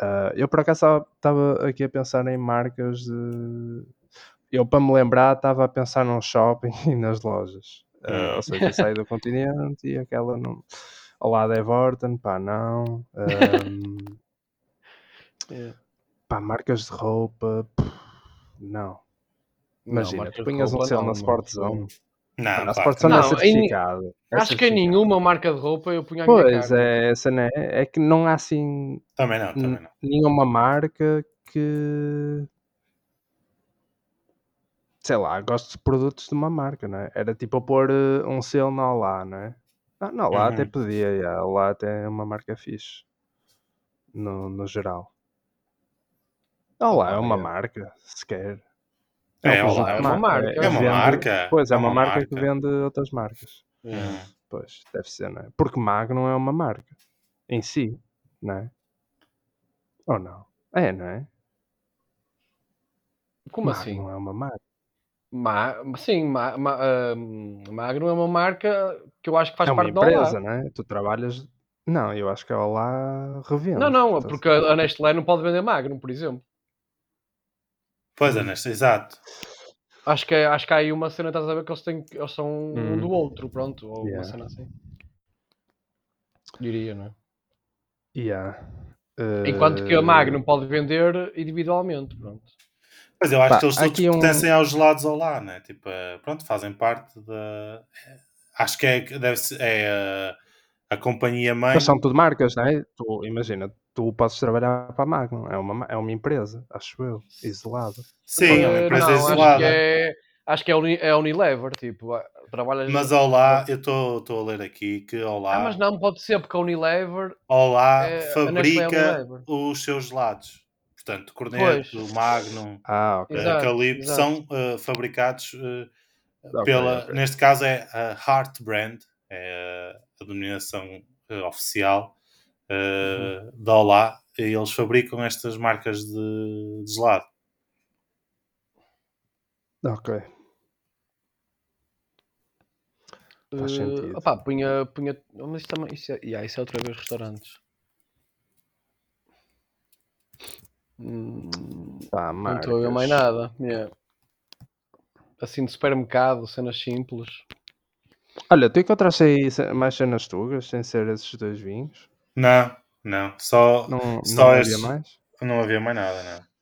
Ah, eu por acaso estava aqui a pensar em marcas de. Eu, para me lembrar, estava a pensar num shopping e nas lojas. Hum. ou seja, saí do continente e aquela não. Ao lado é Vorten, pá, não. Ahm, É. pá, marcas de roupa, pff, não. Imagina, de punhas um selo não, na não. Sport Zone. não, é Não, em- certificado. é Acho que em nenhuma marca de roupa eu punha a minha Pois, cara. é, essa né? é que não há assim Também não, também não. nenhuma marca que. Sei lá, gosto de produtos de uma marca, não é? Era tipo a pôr eh, um selo na Olá, não é? Ah, na Olá até Uhum. podia, já. a Olá até é uma marca fixe. No, no geral. Olá é uma é. marca, sequer. É, um Olá, conjunto é uma mar- marca. É uma vende- marca, Pois, é é uma, uma marca, que marca. vende outras marcas. Hum. Pois, deve ser, não é? Porque Magnum é uma marca em si, não é? Ou não? É, não é? Como Magnum assim? é uma marca. Ma sim, ma ma ahm, Magno é uma marca que eu acho que faz é uma parte da Olá. empresa, não é? Tu trabalhas. Não, eu acho que a Olá revende. Não, não, porque a Nestlé não pode vender Magnum, por exemplo. Pois é, neste, exato. Acho que, é- acho que há aí uma cena, estás a ver, que eles, têm, eles são um Hum. do outro, pronto, ou Yeah. uma cena assim. Diria, não é? Yeah. Enquanto que a Eh, Magnum pode vender individualmente, pronto. Mas eu acho Pá, que eles todos aqui um- pertencem aos gelados ao lá, né? Tipo, eh, pronto, fazem parte da. Acho que é, deve ser, é a, companhia mãe. Mas são tudo marcas, não é? Tu, imagina, tu podes trabalhar para a Magnum. É uma, ma- é uma empresa, acho eu, isolada. Sim, é uma Eh, empresa não, acho isolada. que é, acho que é, Uni, é Unilever, tipo, trabalhas... Mas ao lá, eu estou a ler aqui que ao lá, Ah, mas não pode ser, porque a Unilever ao lá é, é fabrica Unilever. os seus gelados. Portanto, Corneto, Magnum, Ah, ok. Exato, Calippo exato. são eh, fabricados Ok, pela, ok. neste caso é a Heart Brand, é a denominação eh, oficial eh, da Olá, e eles fabricam estas marcas de, de gelado. Ok. Faz Eh, sentido. opá, punha, punha... Mas isso também... Isso é, yeah, isso é outra vez restaurantes. Hum, Pá, não estou a ver mais nada. yeah. Assim de supermercado, cenas simples. Olha, tu encontraste aí ce- mais cenas tugas, sem ser esses dois vinhos? Não, não, só Não, não Só havia mais? não havia mais nada, não.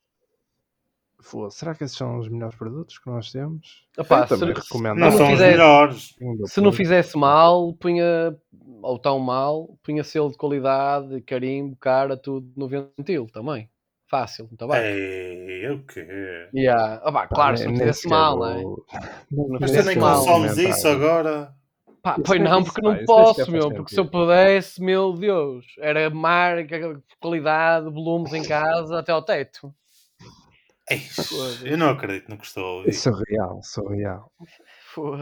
Foda, será que esses são os melhores produtos que nós temos? Opá, Eu também se- recomendo. Não não são os fizesse- melhores. Se não fizesse mal, punha, ou tão mal, punha selo de qualidade, carimbo, cara, tudo no ventil também. Fácil, muito bem. Ei, o quê? Yeah. Ah, pá, Pá, claro, nem- se não nem fizesse sequer mal, não é? vou- Mas tu nem mal. consomes isso agora? Pá, pois nem- não, porque não nem sequer posso, meu, porque se eu pudesse, meu Deus, era marca, qualidade, volumes em casa até ao teto. Eu não acredito no que estou a ouvir. É surreal, surreal.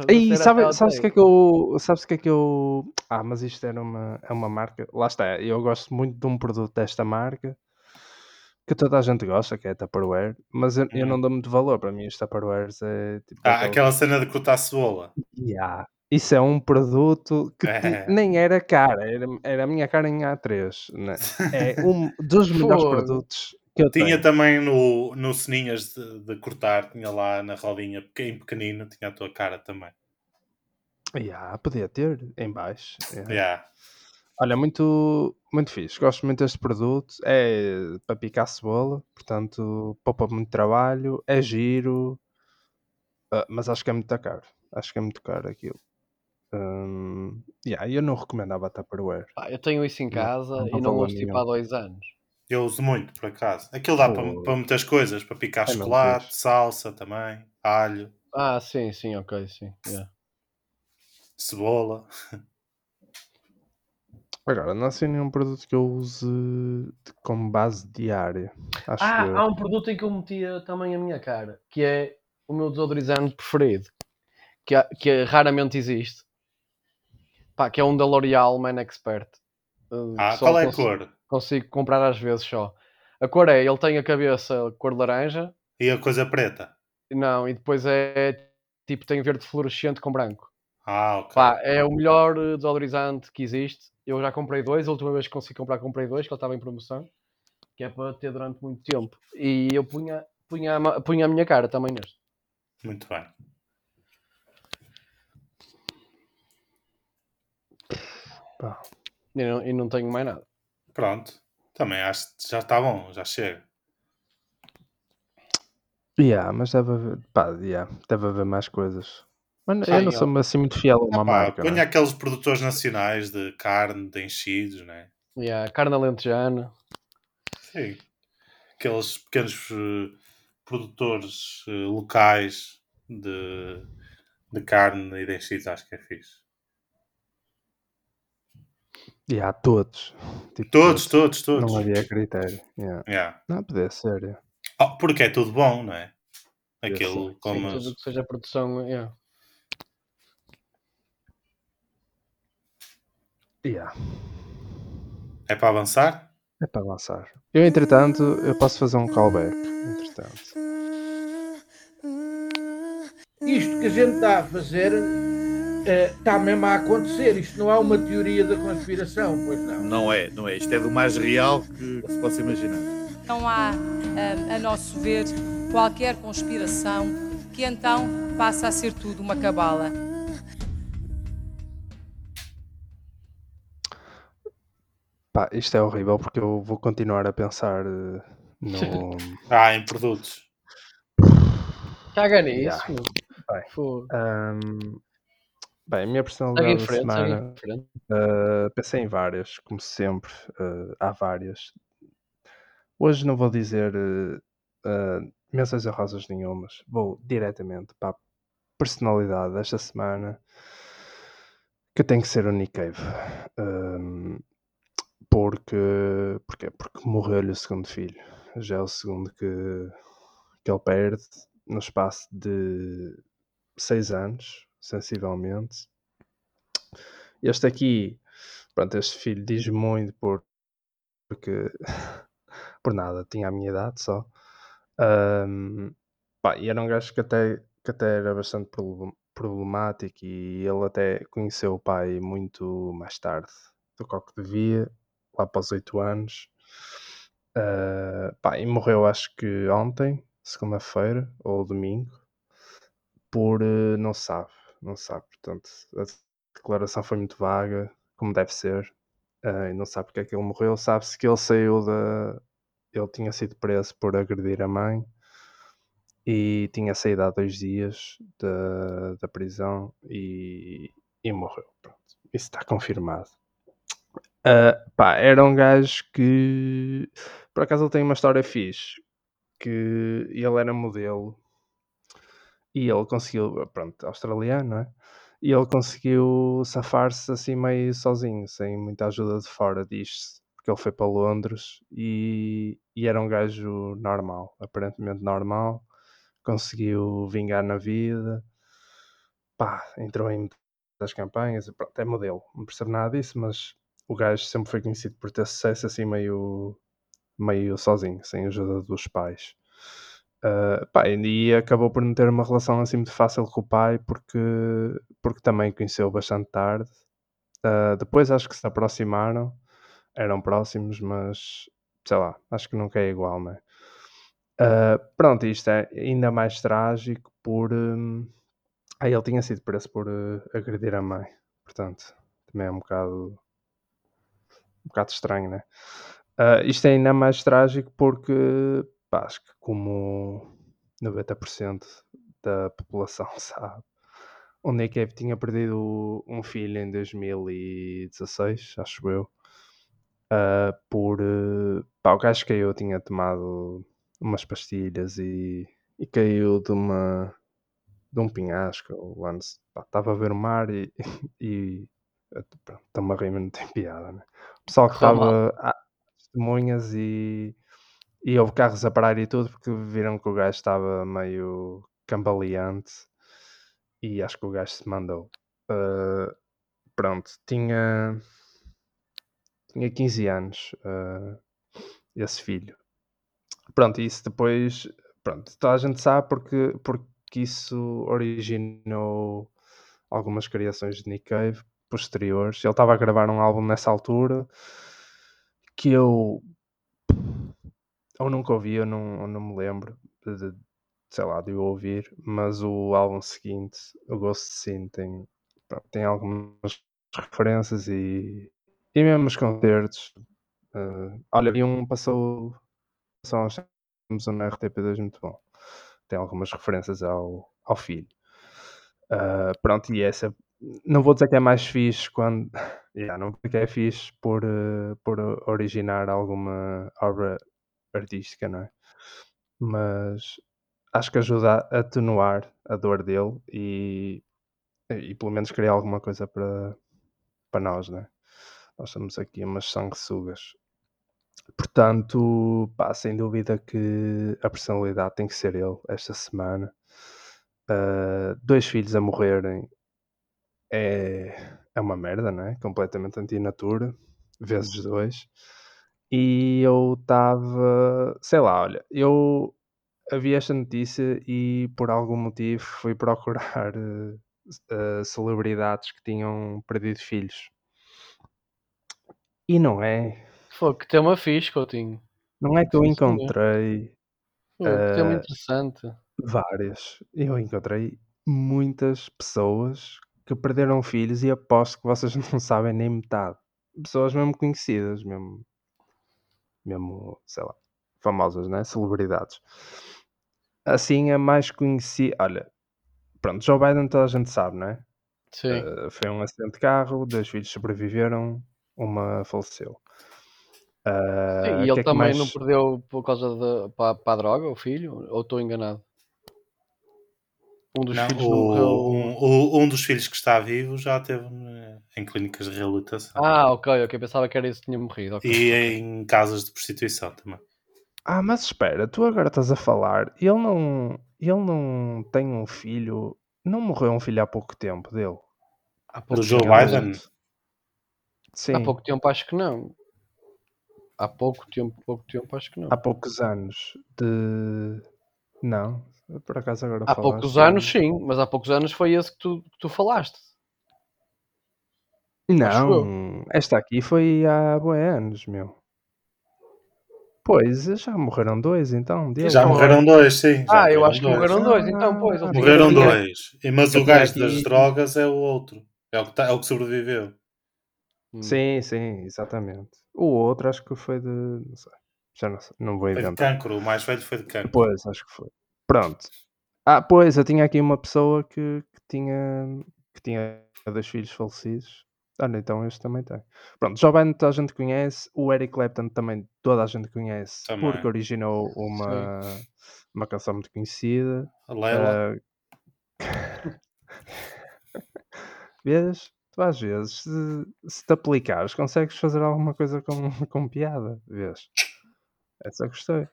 E sabe, sabes o que é que eu. Sabes o que é que eu. Ah, mas isto era uma, é uma marca. Lá está, eu gosto muito de um produto desta marca que toda a gente gosta, que é a Tupperware, mas eu, eu Uhum. não dou muito valor. Para mim, os Tupperwares é tipo. Ah, aquela cena de cortar cebola. Yeah. Isso é um produto que É. nem era cara, era, era a minha cara em A3. né? É um dos melhores produtos que eu Tinha tenho. também no, no Sininhas de, de cortar, tinha lá na rodinha, pequ- em pequenino, tinha a tua cara também. Yeah, podia ter em baixo. yeah. Yeah. Olha, muito, muito fixe. Gosto muito deste produto. É para picar cebola, portanto, poupa muito trabalho. É giro, ah, mas acho que é muito caro. Acho que é muito caro aquilo. Hum, yeah, eu não recomendava a Tupperware. Pá, eu tenho isso em Não- casa não e dá não uso tipo há dois anos. Eu uso muito, por acaso. Aquilo dá para, Pô. para muitas coisas, para picar É chocolate, salsa também, alho, Ah, sim, sim, ok, sim. yeah. cebola. Agora, não há assim nenhum produto que eu use de- como base diária. Acho Ah, eu. há um produto em que eu metia também a minha cara, que é o meu desodorizante preferido, que, que raramente existe. Pá, que é um da L'Oreal Man Expert. Uh, Ah, qual é a consigo- cor? Consigo comprar às vezes só. A cor é, ele tem a cabeça cor laranja, E a coisa preta? não, e depois é tipo, tem verde fluorescente com branco. Ah, ok. Pá, é o melhor desodorizante que existe. Eu já comprei dois, a última vez que consegui comprar, comprei dois, que ele estava em promoção, que é para ter durante muito tempo. E eu punha, punha, punha a minha cara também neste. Muito bem. Pá. E não, e não tenho mais nada. Pronto. Também acho que já está bom, já chega. Yeah, mas deve haver, pá, yeah, deve haver mais coisas. Mas Sim, eu não sou assim muito fiel a uma Ah, pá, marca. ponha não é? aqueles produtores nacionais de carne, de enchidos, né? E a carne alentejana. Sim. Aqueles pequenos eh, produtores eh, locais de, de carne e de enchidos, acho que é fixe. Yeah, todos. Tipo, Todos, todos, todos. Não havia critério. Yeah. Yeah. Não, podia ser. yeah. Oh, porque é tudo bom, não é? Eu Aquilo como. Sim, tudo que seja produção. yeah. Yeah. É para avançar? É para avançar. Eu, entretanto, eu posso fazer um callback. Entretanto. Isto que a gente está a fazer está mesmo a acontecer. Isto não é uma teoria da conspiração, pois não. Não é, não é. Isto é do mais real que, se possa imaginar. Não há, ah, a nosso ver, qualquer conspiração que então passa a ser tudo uma cabala. Pá, isto é horrível porque eu vou continuar a pensar eh, no. Ah, em produtos. Caga nisso. Yeah. meu. Bem. A minha personalidade da frente, semana. Uh, pensei em várias, como sempre, uh, há várias. Hoje não vou dizer uh, uh, menções honrosas nenhumas, vou diretamente para a personalidade desta semana, que tem que ser o Nick Cave. Um, porque, porque, porque morreu-lhe o segundo filho. Já é o segundo que, que ele perde no espaço de seis anos, sensivelmente. Este aqui, pronto, este filho diz muito por, porque por nada, tinha a minha idade só. Ahm, pá, e era um gajo que até, que até era bastante problem- problemático e ele até conheceu o pai muito mais tarde do que o que devia, lá para os 8 anos. Ah, pá, e morreu acho que ontem, segunda-feira ou domingo, por eh, não sabe, não sabe, portanto a declaração foi muito vaga, como deve ser, ah, e não sabe porque é que ele morreu, sabe-se que ele saiu da. Ele tinha sido preso por agredir a mãe e tinha saído há dois dias da, da prisão e, e morreu. Pronto, isso está confirmado. Ah, pá, era um gajo que por acaso ele tem uma história fixe que ele era modelo e ele conseguiu, pronto, australiano, não é? E ele conseguiu safar-se assim meio sozinho, sem muita ajuda de fora disto, porque ele foi para Londres e, e era um gajo normal, aparentemente normal, conseguiu vingar na vida, pá, entrou em das campanhas, pronto, é modelo, não percebo nada disso, mas o gajo sempre foi conhecido por ter sucesso assim meio, meio sozinho, sem ajuda dos pais. Uh, pá, e acabou por não ter uma relação assim muito fácil com o pai porque, porque também conheceu bastante tarde. Uh, depois acho que se aproximaram, eram próximos, mas sei lá, acho que nunca é igual, né? Uh, pronto, isto é ainda mais trágico por. Um, aí ele tinha sido preso por uh, agredir a mãe, portanto, também é um bocado bocado estranho, né? Ah, isto é ainda mais trágico porque, pá, acho que como 90% da população sabe, o Nick Cave tinha perdido um filho em 2016, acho eu, ah, por, eh, pá, o gajo caiu, tinha tomado umas pastilhas e, e caiu de uma de um penhasco, lá no- pá, estava a ver o mar e, e eh, a rir, mas não tem piada, né? O pessoal que estava testemunhas e, e houve carros a parar e tudo porque viram que o gajo estava meio cambaleante e acho que o gajo se mandou. Ah, pronto, tinha, tinha 15 anos ah, esse filho. Pronto, isso depois, pronto, toda a gente sabe porque, porque isso originou algumas criações de Nick Cave posteriores. Ele estava a gravar um álbum nessa altura que eu ou nunca ouvi, eu não, não me lembro de, de- sei lá, de ouvir, mas o álbum seguinte, o Ghost Scene, tem, tem algumas referências e, e mesmo os concertos. eh, olha, e um passou, passou uns tempos na RTP2 muito bom. Tem algumas referências ao, ao filho. Ah, pronto, e essa não vou dizer que é mais fixe quando Yeah, não vou dizer que é fixe por, eh, por originar alguma obra artística, não é? Mas acho que ajuda a atenuar a dor dele e, e pelo menos criar alguma coisa para, para nós, né? Nós somos aqui umas sanguessugas. Portanto, pá, sem dúvida que a personalidade tem que ser ele esta semana. Ah, dois filhos a morrerem é, é uma merda, não é? Completamente antinatura, vezes dois. E eu estava, sei lá, olha, eu havia esta notícia e por algum motivo fui procurar eh, eh, celebridades que tinham perdido filhos. E não é, Foi que tema fixe, Coutinho. não é que eu senhor. encontrei Pô, que tema Eh, interessante. várias. Eu encontrei muitas pessoas que perderam filhos e aposto que vocês não sabem nem metade. Pessoas mesmo conhecidas, mesmo, mesmo sei lá, famosas, né? Celebridades. Assim, a mais conhecida. Olha, pronto, Joe Biden toda a gente sabe, não é? Sim. Eh, foi um acidente de carro, dois filhos sobreviveram, uma faleceu. Ah, Sim, e ele é também mais- não perdeu por causa da para, para a droga, o filho? Ou estou enganado? Um dos Não, filhos não morreu. o, um, o- um dos filhos que está vivo já esteve eh, em clínicas de reabilitação Ah, ok, ok. Pensava que era esse que tinha morrido. ok, e em casas de prostituição também. Ah, mas espera, tu agora estás a falar. Ele não, ele não tem um filho. Não morreu um filho há pouco tempo dele. Há pouco Do Joe tempo- Biden? Sim, Há pouco tempo acho que não. Há pouco tempo, pouco tempo acho que não. há poucos anos. De. Não, por acaso agora Há falaste, poucos anos sim, mas há poucos anos foi esse que tu, que tu falaste. Acho Não, esta aqui foi há boi anos, meu. Pois, já morreram dois então. Já morreram dois, sim. já Ah, eu acho que morreram dois, então, pois. ele Morreram tinha- dois. E- Mas eu o tinha gajo das aqui- drogas é o outro. É o que, tá- é o que sobreviveu. Hum. Sim, sim, exatamente. O outro acho que foi de. Não sei. Já não sei. Não vou Foi de inventar. cancro. O mais velho foi de cancro. Pois, acho que foi. Pronto. Ah, pois, eu tinha aqui uma pessoa que, que tinha, que tinha dois filhos falecidos. Olha, então este também tem. Pronto, Joe Biden toda a gente conhece, o Eric Clapton também toda a gente conhece, Também. porque originou uma, uma canção muito conhecida. A Leila. Ah, Vês? Tu às vezes, se, se te aplicares, consegues fazer alguma coisa com, com piada. Vês? Essa eu gostei.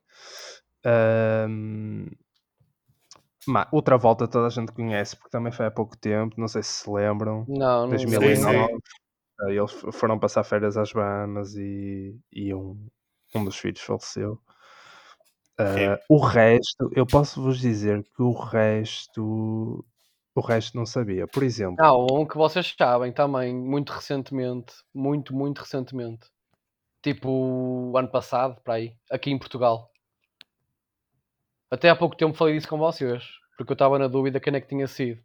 Ma- outra volta toda a gente conhece, porque também foi há pouco tempo, não sei se se lembram. Não, não 2009. sim. ah, Eles f- foram passar férias às Bahamas e, e um, um dos filhos faleceu. Rip. o resto, eu posso vos dizer que o resto, o resto não sabia. Por exemplo, Há um que vocês sabem também, muito recentemente, muito, muito recentemente. Tipo o ano passado, para aí, aqui em Portugal. Até há pouco tempo falei disso com vocês, porque eu estava na dúvida quem é que tinha sido.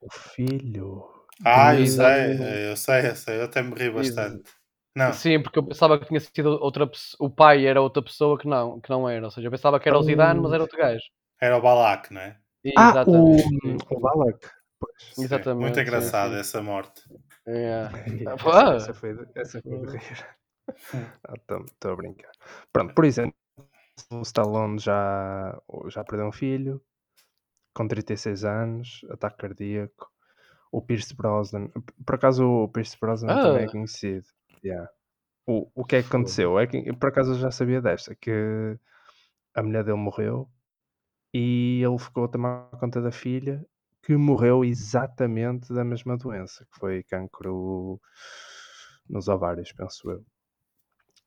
o filho. Ah, eu sei, eu sei, eu sei. Eu até me ri bastante. Não, Sim, porque eu pensava que tinha sido outra pessoa. O pai era outra pessoa que não, que não era. Ou seja, eu pensava que era o Zidane, mas era outro gajo. era o Balak, não é? Ah, o, Exatamente. o Balak. Pois. Sim, Exatamente, Muito sim, engraçado sim. essa morte. É. Essa, essa foi, de- essa foi de rir. Estou a brincar. Pronto, por exemplo, o Stallone já, já perdeu um filho, com 36 anos, ataque cardíaco. O Pierce Brosnan, por acaso o Pierce Brosnan também é Ah. conhecido. Yeah. O, o que é que aconteceu? É que, por acaso eu já sabia desta, que a mulher dele morreu e ele ficou a tomar conta da filha que morreu exatamente da mesma doença, que foi cancro nos ovários, penso eu.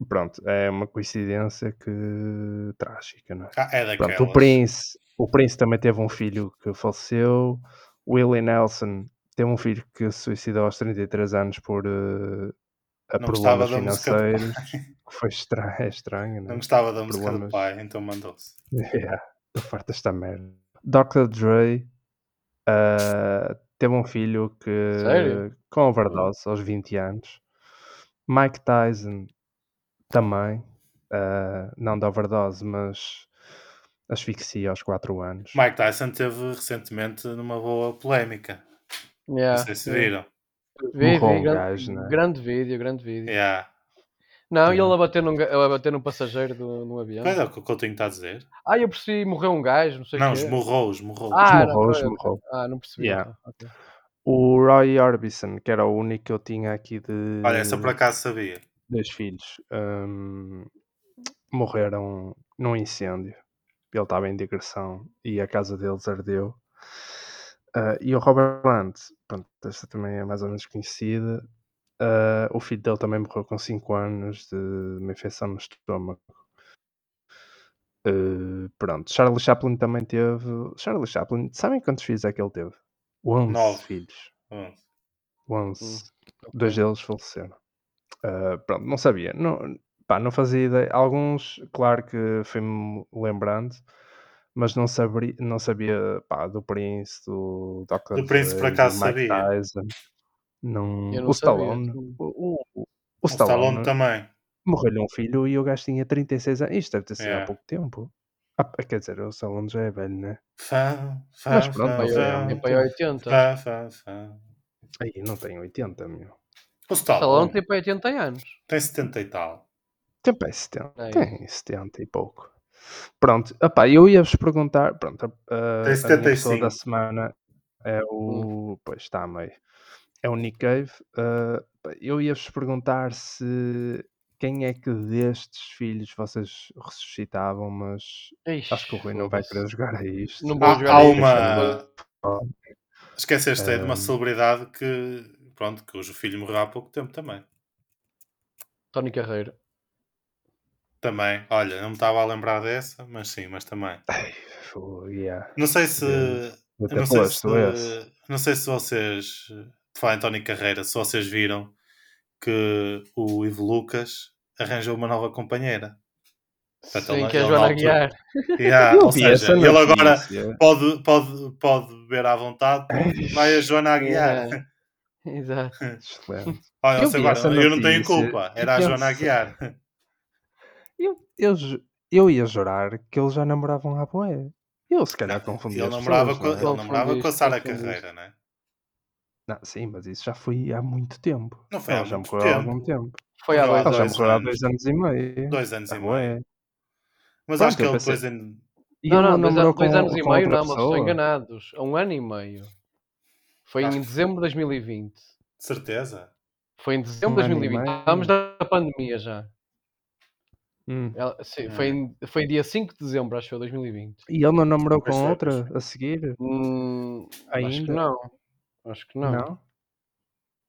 Pronto, é uma coincidência que trágica, não é? Ah, é daquelas. Pronto, o Prince, o Prince também teve um filho que faleceu. Willie Nelson teve um filho que se suicidou aos 33 anos por eh, a Não problemas da música do financeiros. pai. que Foi estranho, é estranho, não Não é? gostava da música do Problemas. pai, então mandou-se. Yeah, tô farto desta merda. Dr. Dre ah, teve um filho que Sério? com overdose aos 20 anos. Mike Tyson também, ah, não de overdose, mas asfixia aos 4 anos. Mike Tyson teve recentemente numa boa polémica. Yeah. Não sei se viram. Vi, Morreu vi, um grande, gajo, não é? grande vídeo, grande vídeo. Yeah. Não, e ele a bater num, a bater num passageiro do, no avião. Pois é o que o Coutinho está a dizer. Ah, eu percebi, morreu um gajo, não sei o Não, esmurrou, esmurrou. Ah, Esmurrou, esmurrou. Ah, não percebi. Yeah. então, ok. O Roy Orbison, que era o único que eu tinha aqui de Olha, essa por acaso sabia. dois filhos, hum, morreram num incêndio. Ele estava em digressão e a casa deles ardeu. Ah, e o Robert Plant, pronto, esta também é mais ou menos conhecida. Ah, o filho dele também morreu com 5 anos de uma infecção no estômago. Ah, pronto, Charlie Chaplin também teve. Charlie Chaplin, sabem quantos filhos é que ele teve? 11 Nove. filhos. Hum. 11. Dois deles faleceram. Ah, pronto, não sabia. Não, pá, não fazia ideia. Alguns, claro que fui-me lembrando, mas não, não sabia pá, do Prince, do Dr. Do Prince, por Dre, acaso, sabia. Tyson. Não, Eu não o sabia. Stallone. O, o, o O Stallone Stallone também. morreu-lhe um filho e o gajo tinha 36 anos. Isto deve ter sido É. há pouco tempo. Ah, quer dizer, o Stallone já é velho, né? Fã, fã, Mas pronto, fã, É para aí 80. fã, fã, fã. Aí não tem 80, meu. O Stallone Stallone tem para aí 80 anos. tem 70 e tal. Tem para aí 70. É Tem 70 e pouco. Pronto, epá, eu ia-vos perguntar. Pronto, a, Tem a minha pessoa da 75. semana é o. Hum. Pois está a meio. É o Nick Cave. ah, pá, eu ia-vos perguntar se. Quem é que destes filhos vocês ressuscitavam, mas Ixi, acho que o Rui não vai querer jogar a isto. Não vou Há, jogar há uma. vou- Esqueceste aí de uma Um, celebridade que. Pronto, cujo filho morreu há pouco tempo também. Tony Carreiro. Também. Olha, não me estava a lembrar dessa, mas sim, mas também. Ai, yeah. Não sei se. Não sei se. esse. Não sei se vocês. De falar em Tony Carreira, se vocês viram que o Ivo Lucas arranjou uma nova companheira. Portanto, Sim, ele- que é Joana Aguiar. Yeah, ou seja, essa ele agora notícia. pode, pode, pode beber à vontade, vai a Joana Aguiar. Yeah. Exato. Excelente. Olha, Eu agora, eu não tenho culpa, era a Joana Aguiar. Eu, eu, ju- eu ia jurar que eles já namoravam há boé. Eu se calhar confundi Ele as namorava, pessoas, com, não é? ele namorava com a Sara. Carreira, não é? Não, sim, mas isso já foi há muito tempo. Não foi há Ela já muito morreu há tempo. algum tempo. Foi há dois já dois morreu há anos. dois anos e meio. Dois anos e bué. meio. Mas Pronto, acho que eu ele pensei- depois. Em... E Não, ele não, dois, namorou dois com- anos e com meio outra não, mas estão pessoa? enganados. Há um ano e meio. Foi Acho em que- dezembro de 2020. Certeza? Foi em dezembro de Um ano e 2020. meio. Estamos da pandemia já. Hum. Ela- sim, foi, em, foi dia 5 de dezembro, acho que foi 2020. E ele não namorou com foi, outra a seguir? Hum, Acho que Ainda? não. Acho que não.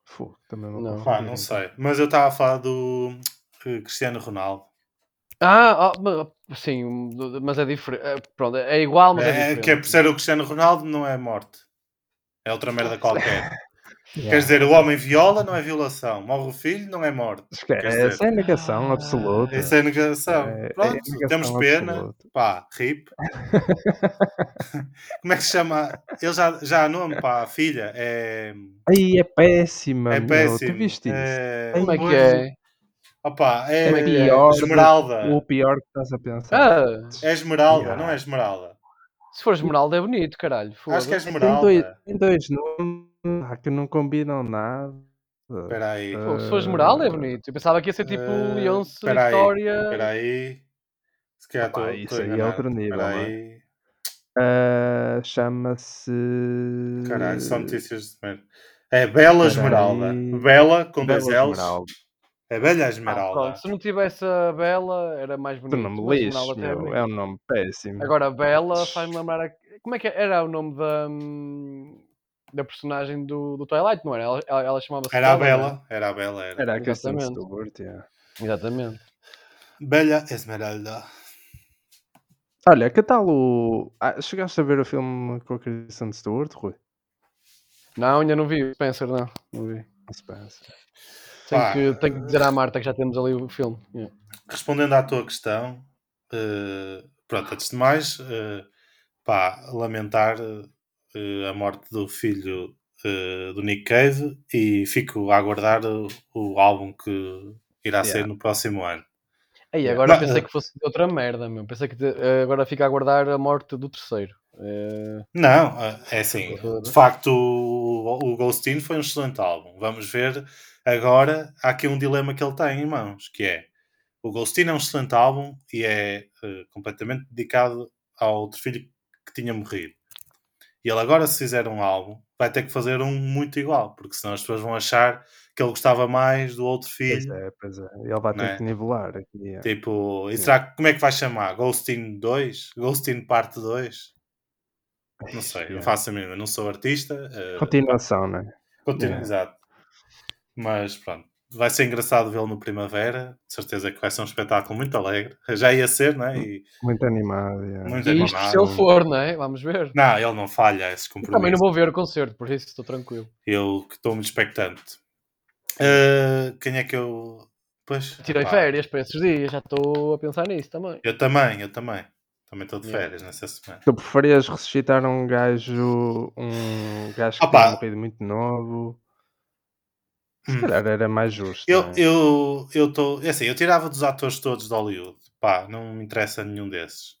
Fogo, também Não. Pá, não então. sei. Mas eu estava a falar do eh, Cristiano Ronaldo. Ah, oh, sim, mas é diferente. é, Pronto, é igual, mas é, É, diferente. que é por ser o Cristiano Ronaldo, não é morte. É outra merda qualquer. Yeah. Quer dizer, o homem viola, não é violação. Morre o filho, não é morte. Esquece, dizer- essa é negação absoluta. Isso é negação. É- é Pronto, negação temos pena. absoluta. Pá, RIP. Como é que se chama? Ele já, já há nome para a filha. É, Aí é péssima, é meu. péssimo. Tu viste isso? É, Como é que é? Opa, é, Como é que é? Pior do- Esmeralda. O pior que estás a pensar. Ah, É Esmeralda, Yeah. não é Esmeralda. se for esmeralda é bonito, caralho. Acho que é foda-se. Tem dois, Esmeralda. tem dois nomes ah, que não combinam nada. Espera aí. Pô, Se for esmeralda é bonito. Eu pensava que ia ser tipo Eh, Leonce, espera aí, Vitória. Espera aí. Se calhar estou isso estou aí é outro nível, Espera não é? aí. Ah, Chama-se. Caralho, só notícias de merda. É Bela Esmeralda. Bela com dois L's. É Bela Ah, Esmeralda. pronto, se não tivesse a Bela, era mais Tu bonito. não me até é. É um nome péssimo. Agora, a Bela faz-me lembrar. a- Como é que era o nome da. Da personagem do, do Twilight, não era? Ela, ela, ela chamava-se Era a Bella, não é? Bela. Era a Bela. Era. Era a Exatamente. Stewart, yeah. Exatamente. Bela Esmeralda. Olha, que tal o. Ah, chegaste a ver o filme com a Kristen Stewart, Rui? Não, ainda não vi o Spencer, não. Não vi. Spencer. Tenho, que, tenho que dizer à Marta que já temos ali o filme. Yeah. Respondendo à tua questão, eh, pronto, antes de mais, eh, pá, lamentar eh, a morte do filho eh, do Nick Cave e fico a aguardar o, o álbum que irá ser Yeah. no próximo ano. Aí, agora Mas, pensei eh, que fosse de outra merda, meu. Pensei que eh, agora fica a aguardar a morte do terceiro. Eh, Não, eh, é assim, de facto o, o Ghostin foi um excelente álbum. Vamos ver agora, há aqui um dilema que ele tem em mãos, que é o Ghostin é um excelente álbum e é eh, completamente dedicado ao outro filho que tinha morrido. E ele agora, se fizer um álbum, vai ter que fazer um muito igual, porque senão as pessoas vão achar que ele gostava mais do outro Pois filho. é, pois é. Ele vai ter Né? que nivelar aqui. yeah. Tipo, e será que como é que vai chamar? Ghostin 2? Ghostin parte 2? Não sei, não Yeah. faço a mínima, não sou artista. eh, Continuação, né? Continua, Yeah. exato. Mas pronto, vai ser engraçado vê-lo no Primavera. De certeza que vai ser um espetáculo muito alegre. Já ia ser, né? E Muito animado. yeah. muito e isto animado. se ele for, não é? Vamos ver. Não, ele não falha a esses Eu também não vou ver o concerto, por isso estou tranquilo. Eu que estou muito expectante. Eh, quem é que eu. Pois. Tirei pá, férias para esses dias, já estou a pensar nisso também. Eu também, eu também. Também estou de Yeah. férias nessa semana. Tu preferias ressuscitar um gajo, um gajo que Opa. tinha morrido muito novo? Se Hum. calhar era mais justo. Eu não é? eu eu estou, é assim, eu tirava dos atores todos de Hollywood. Pá, não me interessa nenhum desses.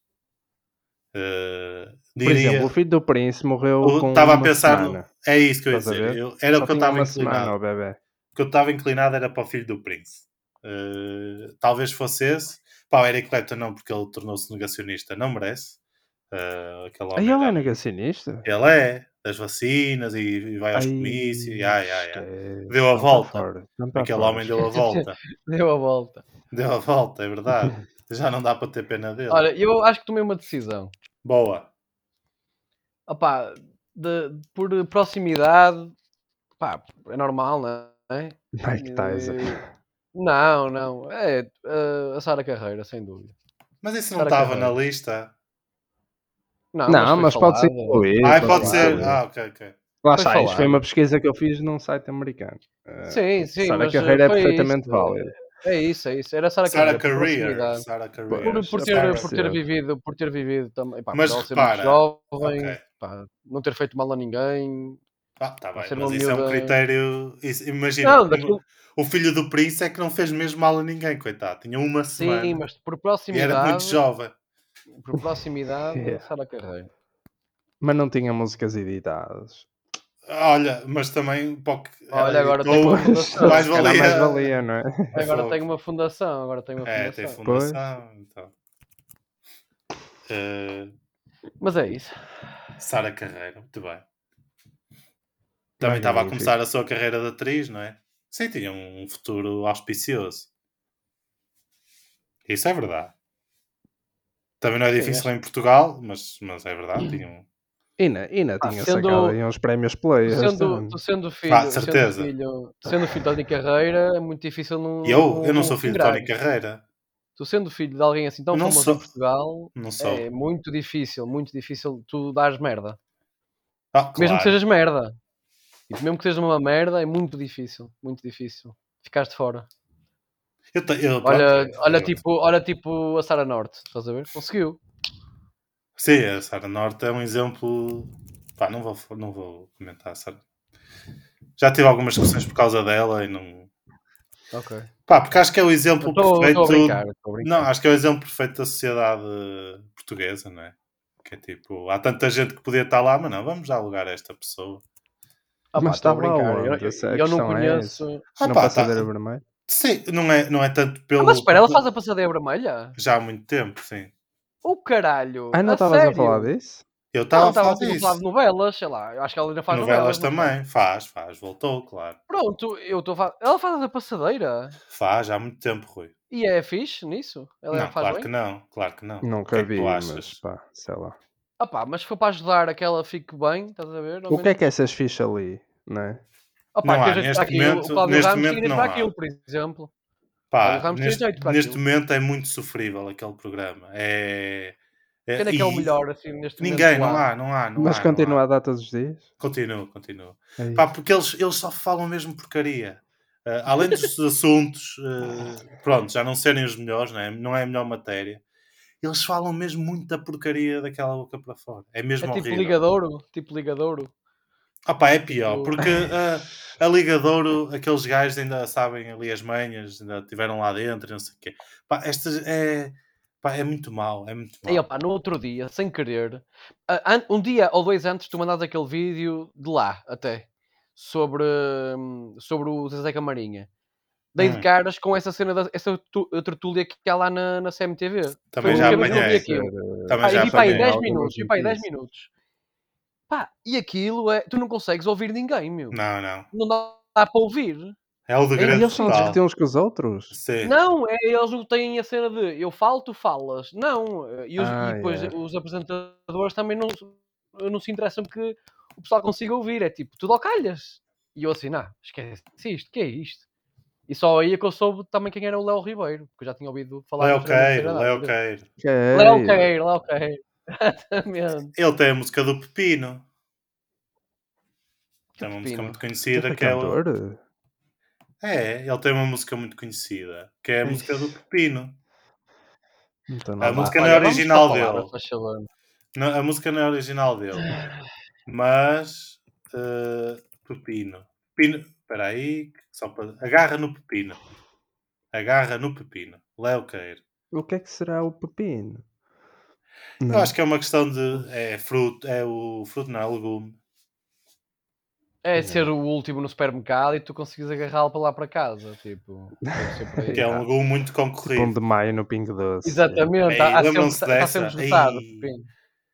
Por diria, exemplo, o filho do príncipe morreu eu com estava a uma pensar, no- semana. é isso que eu ia dizer. Eu- era Só o que eu estava semana, inclinado. o bebê. O que eu estava inclinado era para o filho do príncipe. Eh, talvez fosse esse. Pá, o Eric Clapton não, porque ele tornou-se negacionista. Não merece. Aquele homem ele é negacionista? Ele é, das vacinas e, vai aos Ai, comícios. e ai, ai. Deu a volta. fora, Aquele homem deu a volta. Deu a volta. Deu a volta, é verdade. Já não dá para ter pena dele. Olha, eu acho que tomei uma decisão. Boa. Opá, de, por proximidade, pá, é normal, não é? Mike Tyson. Eh, Não, não. É eh, a Sara Carreira, sem dúvida. Mas isso não estava na lista. Não, Não, foi mas pode ser incluído. Ah, pode ser. Ah, ok, ok. Lá Foi está, isto foi uma pesquisa que eu fiz num site americano. Eh, Sim, sim, Sara mas, eh, Carreira é perfeitamente isso. válida. É isso, é isso. Era Sara Sarah Carreira. proximidade. Sarah Career. Pois, Por, por ter, por ter vivido, por ter vivido também, pá, Mas ser repara, muito jovem, ok. pá, não ter feito mal a ninguém. Ah, tá bem, ser mas isso é um critério. isso- imagina, Não, o- daquilo- o filho do príncipe é que não fez mesmo mal a ninguém, coitado. Tinha uma semana Sim, mas por e era muito proximidade, jovem. Por proximidade, Yeah. Sara Carreira. Mas não tinha músicas editadas. Olha, mas também pouco. Olha, agora editou, tem uma fundação. mais valia. mais valia, não é? Agora tem uma fundação, agora tem uma É, tem fundação. fundação. Então. Eh, Mas é isso. Sara Carreira, muito bem. Também estava a começar a sua carreira de atriz, não é? Sim, tinha um futuro auspicioso. Isso é verdade. Também não é Sim, difícil em Portugal, mas, mas é verdade. Tinha um... Ina, Ina Ah, tinha sendo- sacado aí uns prémios Play. Sendo, tu sendo filho, Ah, certeza. sendo filho, sendo filho de Tony Carreira, é muito difícil não. Eu, eu não sou filho de. Tony Carreira. Tu sendo filho de alguém assim tão Não famoso sou. em Portugal, Não sou. é muito difícil, muito difícil tu dares merda. Ah, claro. Mesmo que sejas merda. E mesmo que sejas uma merda, é muito difícil, muito difícil. Ficaste fora. Eu te- eu- Olha, pronto, olha, eu- tipo, olha tipo a Sara Norte, estás a ver? Conseguiu. Sim, a Sara Norte é um exemplo. Pá, não vou, não vou comentar. Sara. Já tive algumas discussões por causa dela e não. Ok. Pá, porque acho que é o exemplo Estou perfeito. a brincar. a. Não, acho que é o exemplo perfeito da sociedade portuguesa, não é? Que é tipo, há tanta gente que podia estar lá, mas não, vamos dar lugar a esta pessoa. Ah, pá, Mas a está lá brincar. Eu, eu- é a eu não é conheço. Ah, não pá, passadeira tá- vermelha? Sim, não é, não é tanto pelo. Ah, mas espera, ela faz a passadeira vermelha? Já há muito tempo, sim. O caralho. Ah, não estavas a falar disso? Eu estava a estava falar a falar disso. de novelas, sei lá. Eu acho que ela ainda faz Novelas novelas. faz? também, faz, faz, voltou, claro. Pronto, eu estou a falar. Ela faz a passadeira. Faz, há muito tempo, Rui. E é fixe nisso? Ela não, faz claro bem? que não, claro que não. Nunca que é que vi, mas pá, sei lá. Ah pá, mas for para ajudar a que ela fique bem, estás a ver? O que é que é essas fichas ali, não é? Pá, Não há, neste para aquilo. momento- o Cláudio neste Ramos momento tinha para há. aquilo, por exemplo. Pá, neste, neste momento é muito sofrível aquele programa. É, é- Quem é que é o melhor assim neste momento? Ninguém, não há, não há. Não mas há, continua não há. a dar todos os dias? Continua, continua. Ei. Pá, porque eles, eles só falam mesmo porcaria. Ah, além dos assuntos, ah, pronto, já não serem os melhores, não é? não é a melhor matéria. Eles falam mesmo muita porcaria daquela boca para fora. É mesmo É tipo horrível. ligadouro? Tipo ligadouro? Ah pá, é pior, Tipo- porque ah, a Ligadouro, aqueles gajos ainda sabem ali as manhas, ainda estiveram lá dentro e não sei o quê. Pá, estas é, pá, é muito mal, é muito mal. Aí, opá, no outro dia, sem querer, um dia ou dois antes, tu mandaste aquele vídeo de lá, até, sobre, hum, sobre o Zezé Camarinha. Dei de Hum. caras com essa cena, da, essa tertúlia que há lá na, na CMTV. Também Foi já a apanhei. Também Ah, já e aí apanhei. 10 algumas minutos, para aí 10 notícias. minutos. Pá, e aquilo é, tu não consegues ouvir ninguém, meu. Não, não. Não dá, dá para ouvir. É o E degredo eles são a total. discutir uns com os outros? Sim. Não, é, eles não têm a cena de eu falo, tu falas. Não, e, os, Ah, e depois yeah. os apresentadores também não, não se interessam que o pessoal consiga ouvir. É tipo, tudo ao calhas. E eu assim, não, esquece isto, que é isto? E só aí é que eu soube também quem era o Léo Ribeiro, porque eu já tinha ouvido falar. Léo Queiro. Léo Queiro. Que Léo é? Queiro, Léo Queiro. Exatamente. Ele tem a música do Pepino. Que Tem uma música pepino. muito Ele conhecida é que é o... cantor? É, ele tem uma música muito conhecida, que é a música do Pepino. Então A não dá. música não é original a dele. Não, a música não é original dele. Mas. eh, pepino. Pepino. Espera aí. Só para... Agarra no pepino. Agarra no pepino. Léo Queiro. O que é que será o pepino? Eu acho que é uma questão de. É fruto. É o fruto, não é legume. É ser o último no supermercado e tu consegues agarrá-lo para lá para casa. Tipo, aí. Que é um legume muito Tipo um concorrido. de maio no Pingo Doce. Exatamente, Ei, há- há sempre, lembram-se está sempre dessa? esgotado.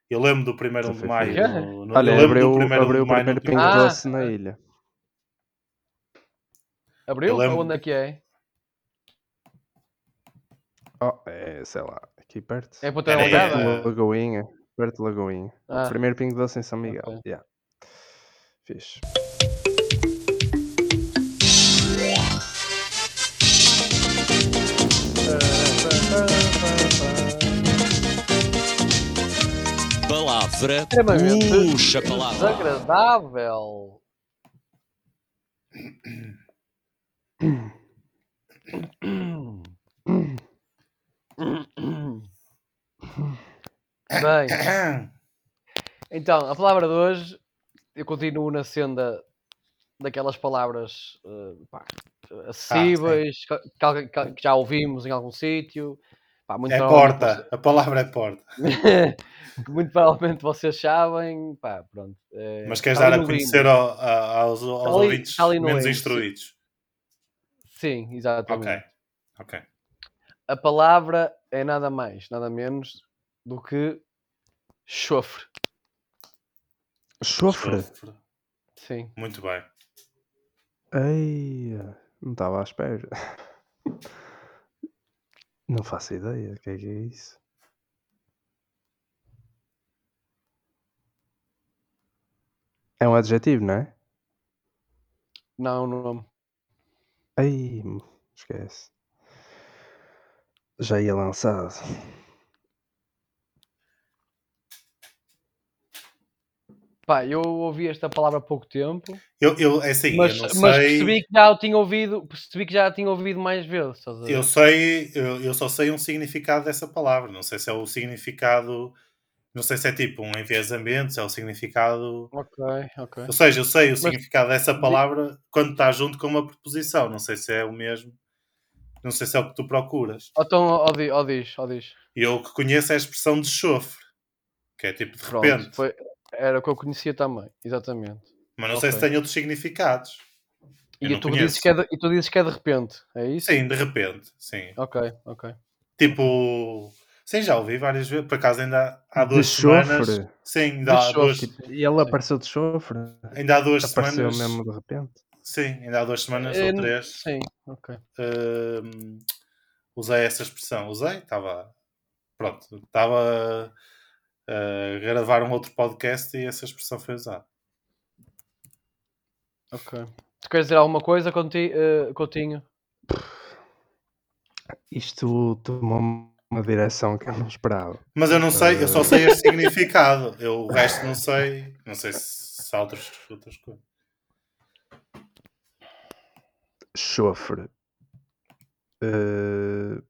Eu lembro do primeiro de maio. No, no, Olha, eu lembro abriu, do primeiro abriu de o maio primeiro no Pingo Ah. Doce na ilha. Abriu? Eu lembro- Onde é que é? Oh, é, sei lá, aqui perto. É Ponta Era aí, Delgada? é. Perto de Lagoinha. Perto de Lagoinha. Ah. Primeiro Pingo Doce em São Miguel. Ok. Yeah. Fixe. Palavra. Puxa palavra. desagradável. Bem, então, a palavra de hoje, eu continuo na senda daquelas palavras eh, pá, acessíveis, que, que que- que já ouvimos em algum sítio. Pá, É porta. A palavra é porta. muito provavelmente vocês sabem. Pá, pronto. eh, Mas queres dar a conhecer ao- a- aos, aos ali- ouvintes ali menos instruídos? Sim, exatamente. Ok. Ok. A palavra é nada mais, nada menos do que chofre. Chofre. Sofre. Sim. Muito bem. Ei, não estava à espera. Não faço ideia. O que é que é isso? É um adjetivo, não é? Não, não. Ei, esquece. Já ia lançado. Pá, eu ouvi esta palavra há pouco tempo, Eu, eu, é assim, mas, eu não mas sei. percebi que já o tinha ouvido, percebi que já a tinha ouvido mais vezes. estás a ver? Eu sei, eu, eu só sei um significado dessa palavra. Não sei se é o significado. Não sei se é tipo um enviesamento, se é o significado. Ok, ok. Ou seja, eu sei o significado dessa palavra quando está junto com uma preposição. Não sei se é o mesmo. Não sei se é o que tu procuras. Então, ó, di- ó diz, ó diz. E eu o que conheço é a expressão de chofre, que é tipo de Pronto, repente. foi, era o que eu conhecia também, exatamente. Mas não sei se tem outros significados. Eu E tu, conheço. dizes que é de, e tu dizes que é de repente, é isso? Sim, de repente, sim. Ok, ok. Tipo, sim, já ouvi várias vezes. Por acaso ainda há De duas semanas. chofre? Sim, ainda há, chofre, duas, tipo, E ele apareceu de chofre. ainda há duas Apareceu semanas. mesmo de repente. Sim, ainda há duas semanas Eh, ou três. Sim, ok. hum, usei essa expressão. Usei, estava. Pronto, estava a gravar um outro podcast e essa expressão foi usada. Ok. Tu queres dizer alguma coisa, Conti, eh, Coutinho? Isto tomou uma direção que eu não esperava. Mas eu não sei, eu só sei este significado. Eu o resto não sei. Não sei se, se há outras, outras coisas. Chofre. Eh,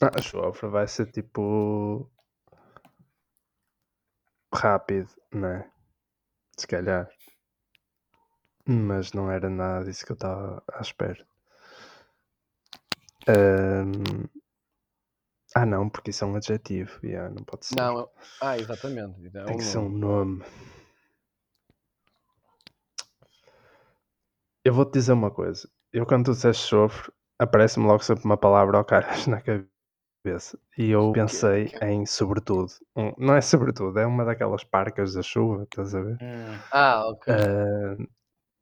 Ah, chofre vai ser tipo. Rápido, não é? Se calhar. Mas não era nada disso que eu estava à espera. Ahm, Ah, não, porque isso é um adjetivo. Yeah, não pode ser. Não, ah, exatamente. É Tem um que ser um nome. Eu vou-te dizer uma coisa. Eu, quando tu disseste chofre, aparece-me logo sempre uma palavra ao caras na cabeça. E eu pensei em sobretudo. Um- não é sobretudo, é uma daquelas parcas da chuva, estás a ver? Hum, Ah, ok. Ah,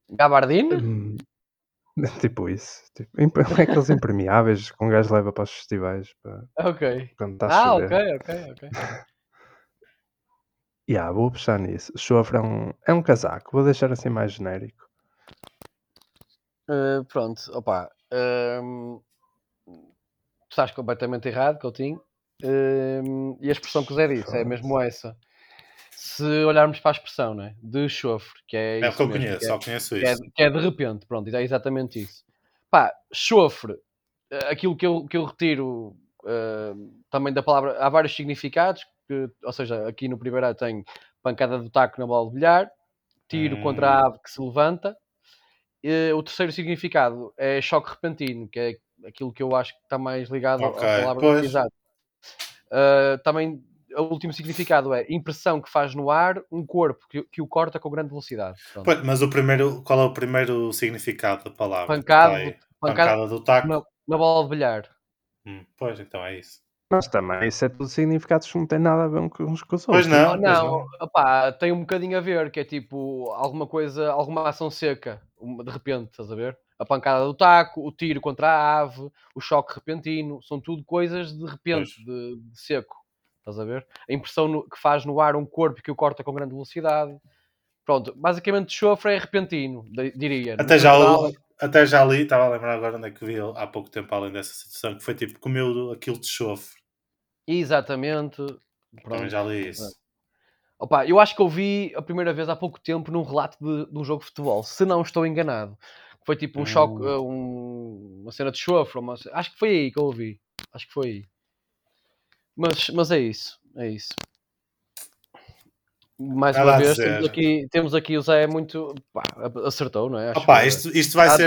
Gabardine? hum, tipo isso. Tipo, imp- aqueles impermeáveis que um gajo leva para os festivais para, Ok. quando está a Ah, chover. ok, ok, ok. Yeah, vou puxar nisso. Chofre é um, é um casaco. Vou deixar assim mais genérico. Eh, pronto, opa. tu estás completamente errado, Coutinho. Ehm, e a expressão que o Zé disse é mesmo essa. Se olharmos para a expressão, né? De chofre, que é, é o isso que eu mesmo, conheço, que é- só conheço que é, isso. que é de repente, pronto, é exatamente isso. Pá, chofre, eh, aquilo que eu, que eu retiro eh, também da palavra, há vários significados, que, ou seja, aqui no primeiro tem pancada do taco na bola de bilhar, tiro Hum. contra a ave que se levanta. Eh, o terceiro significado é choque repentino, que é aquilo que eu acho que está mais ligado à- Ok, à palavra pois. exato. Eh, também o último significado é impressão que faz no ar um corpo que, que o corta com grande velocidade. Pronto. Mas o primeiro, qual é o primeiro significado da palavra? Pancada Está aí. do- pancada pancada do taco. na, na bola de bilhar. Hum, pois, então é isso. Mas também isso é tudo significados que não têm nada a ver uns com os outros. Pois não. Oh, não, opá, tem um bocadinho a ver, que é tipo alguma coisa, alguma ação seca, de repente, estás a ver? A pancada do taco, o tiro contra a ave, o choque repentino, são tudo coisas de repente, de, de seco, estás a ver? A impressão no- que faz no ar um corpo que o corta com grande velocidade. Pronto, basicamente chofre é repentino, di- diria. No Até já, geral, até já li, estava a lembrar agora onde é que vi há pouco tempo, além dessa situação, que foi tipo, comeu aquilo de chofre. Exatamente. Também Pronto. já li isso. Opa, eu acho que eu vi a primeira vez há pouco tempo num relato de, de um jogo de futebol, se não estou enganado. Foi tipo um choque, Hum. uh, um- uma cena de chofre, uma acho que foi aí que eu ouvi. Acho que foi aí. Mas, mas é isso, é isso. Mais Nada uma vez, temos aqui, temos aqui o Zé muito. Pá, acertou, não é? Acho Opa, que- isto, isto vai ser.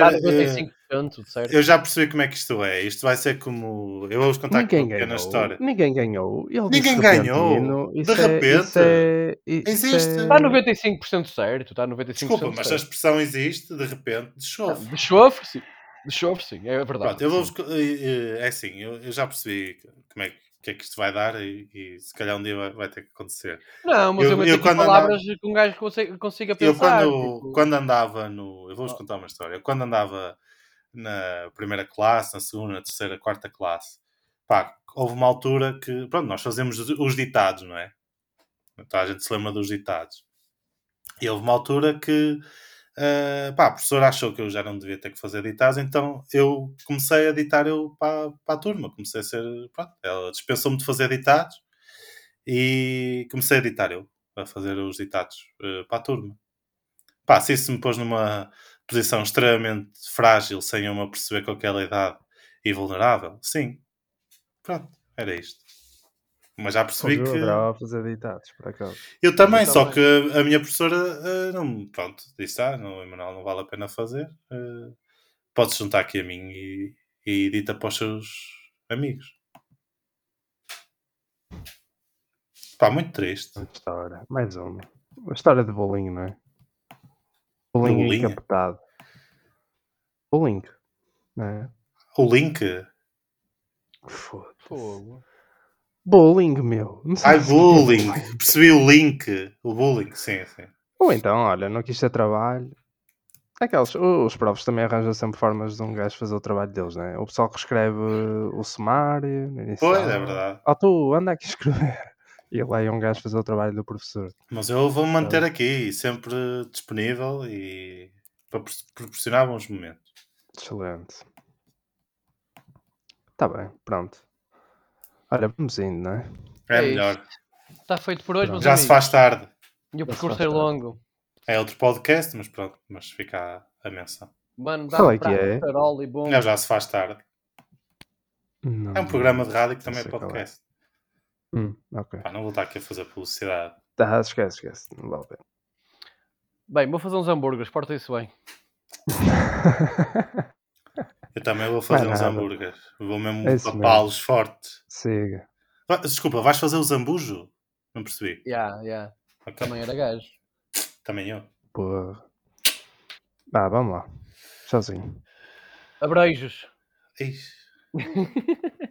95%, certo? eu já percebi como é que isto é. Isto vai ser como. Eu vou-vos contar aqui Ninguém uma pequena ganhou. história. Ninguém ganhou. Ele Ninguém disse ganhou. De é- repente. isso é- isso Existe. é- Está 95% certo, está 95% Desculpa, mas a certo. expressão existe de repente de chofre. De chofre, sim. De chofre, sim, é verdade. Pronto, eu eh, É assim, eu, eu já percebi como é que, que é que isto vai dar e, e se calhar um dia vai, vai ter que acontecer. Não, mas Eu- eu, eu quando palavras que um gajo consiga, consiga Eu pensar. quando, tipo, quando andava no. Eu vou-vos Ah. contar uma história. Eu quando andava na primeira classe, na segunda, na terceira, quarta classe, pá, houve uma altura que. Pronto, nós fazemos os- os ditados, não é? Então a gente se lembra dos ditados. E houve uma altura que. ah, pá, a professora achou que eu já não devia ter que fazer ditados, então eu comecei a ditar eu para, para a turma. Comecei a ser. Pronto, ela dispensou-me de fazer ditados e comecei a ditar eu, a fazer os ditados eh, para a turma. Pá, se isso me pôs numa posição extremamente frágil, sem eu me aperceber com aquela idade e vulnerável, sim. Pronto, era isto. Mas já percebi Eu que. adorava fazer ditados, por acaso. Eu também, Eu só também. que a minha professora eh, não, pronto, disse: Ah, não, Emanuel, não vale a pena fazer. eh, podes juntar aqui a mim e, e edita para os seus amigos. Pá, muito triste. Uma história. Mais uma. Uma história de bolinho, não é? Bolinho, bolinho? encapotado. Bolinho. Não é? O link. Foda-se. Fogo. Bullying, meu. Não sei Ai, bullying. Percebi o link. O bullying, sim, sim. Ou então, olha, não quis ter trabalho. Aqueles, os profs também arranjam sempre formas de um gajo fazer o trabalho deles, né? O pessoal que escreve o sumário. Pois, é verdade. Oh, tu, anda aqui a escrever. E lá ia um gajo fazer o trabalho do professor. Mas eu vou manter aqui, sempre disponível e para pro- proporcionar bons momentos. Excelente. Tá bem, pronto. Olha, vamos indo, não é? É, É melhor. Está feito por hoje, Pronto. meus Já amigos. se faz tarde. E o percurso é longo. É outro podcast, mas pronto, mas fica a, a menção. Mano, dá Qual é que é? farol e bom. É, já se faz tarde. Não, É um programa de rádio que também é é. podcast. Hum, ok. Pá, não vou estar aqui a fazer publicidade. Tá, esquece, esquece. Não vale a pena. Bem, vou fazer uns hambúrgueres, portem-se bem. Eu também vou fazer uns nada. hambúrgueres. Vou mesmo É isso papá-los forte. Siga. Desculpa, vais fazer o zambujo? Não percebi. Ya, ya. Ok. Também era gajo. Também eu. Porra. Ah, vamos lá. Sozinho. Abreijos. Ixi.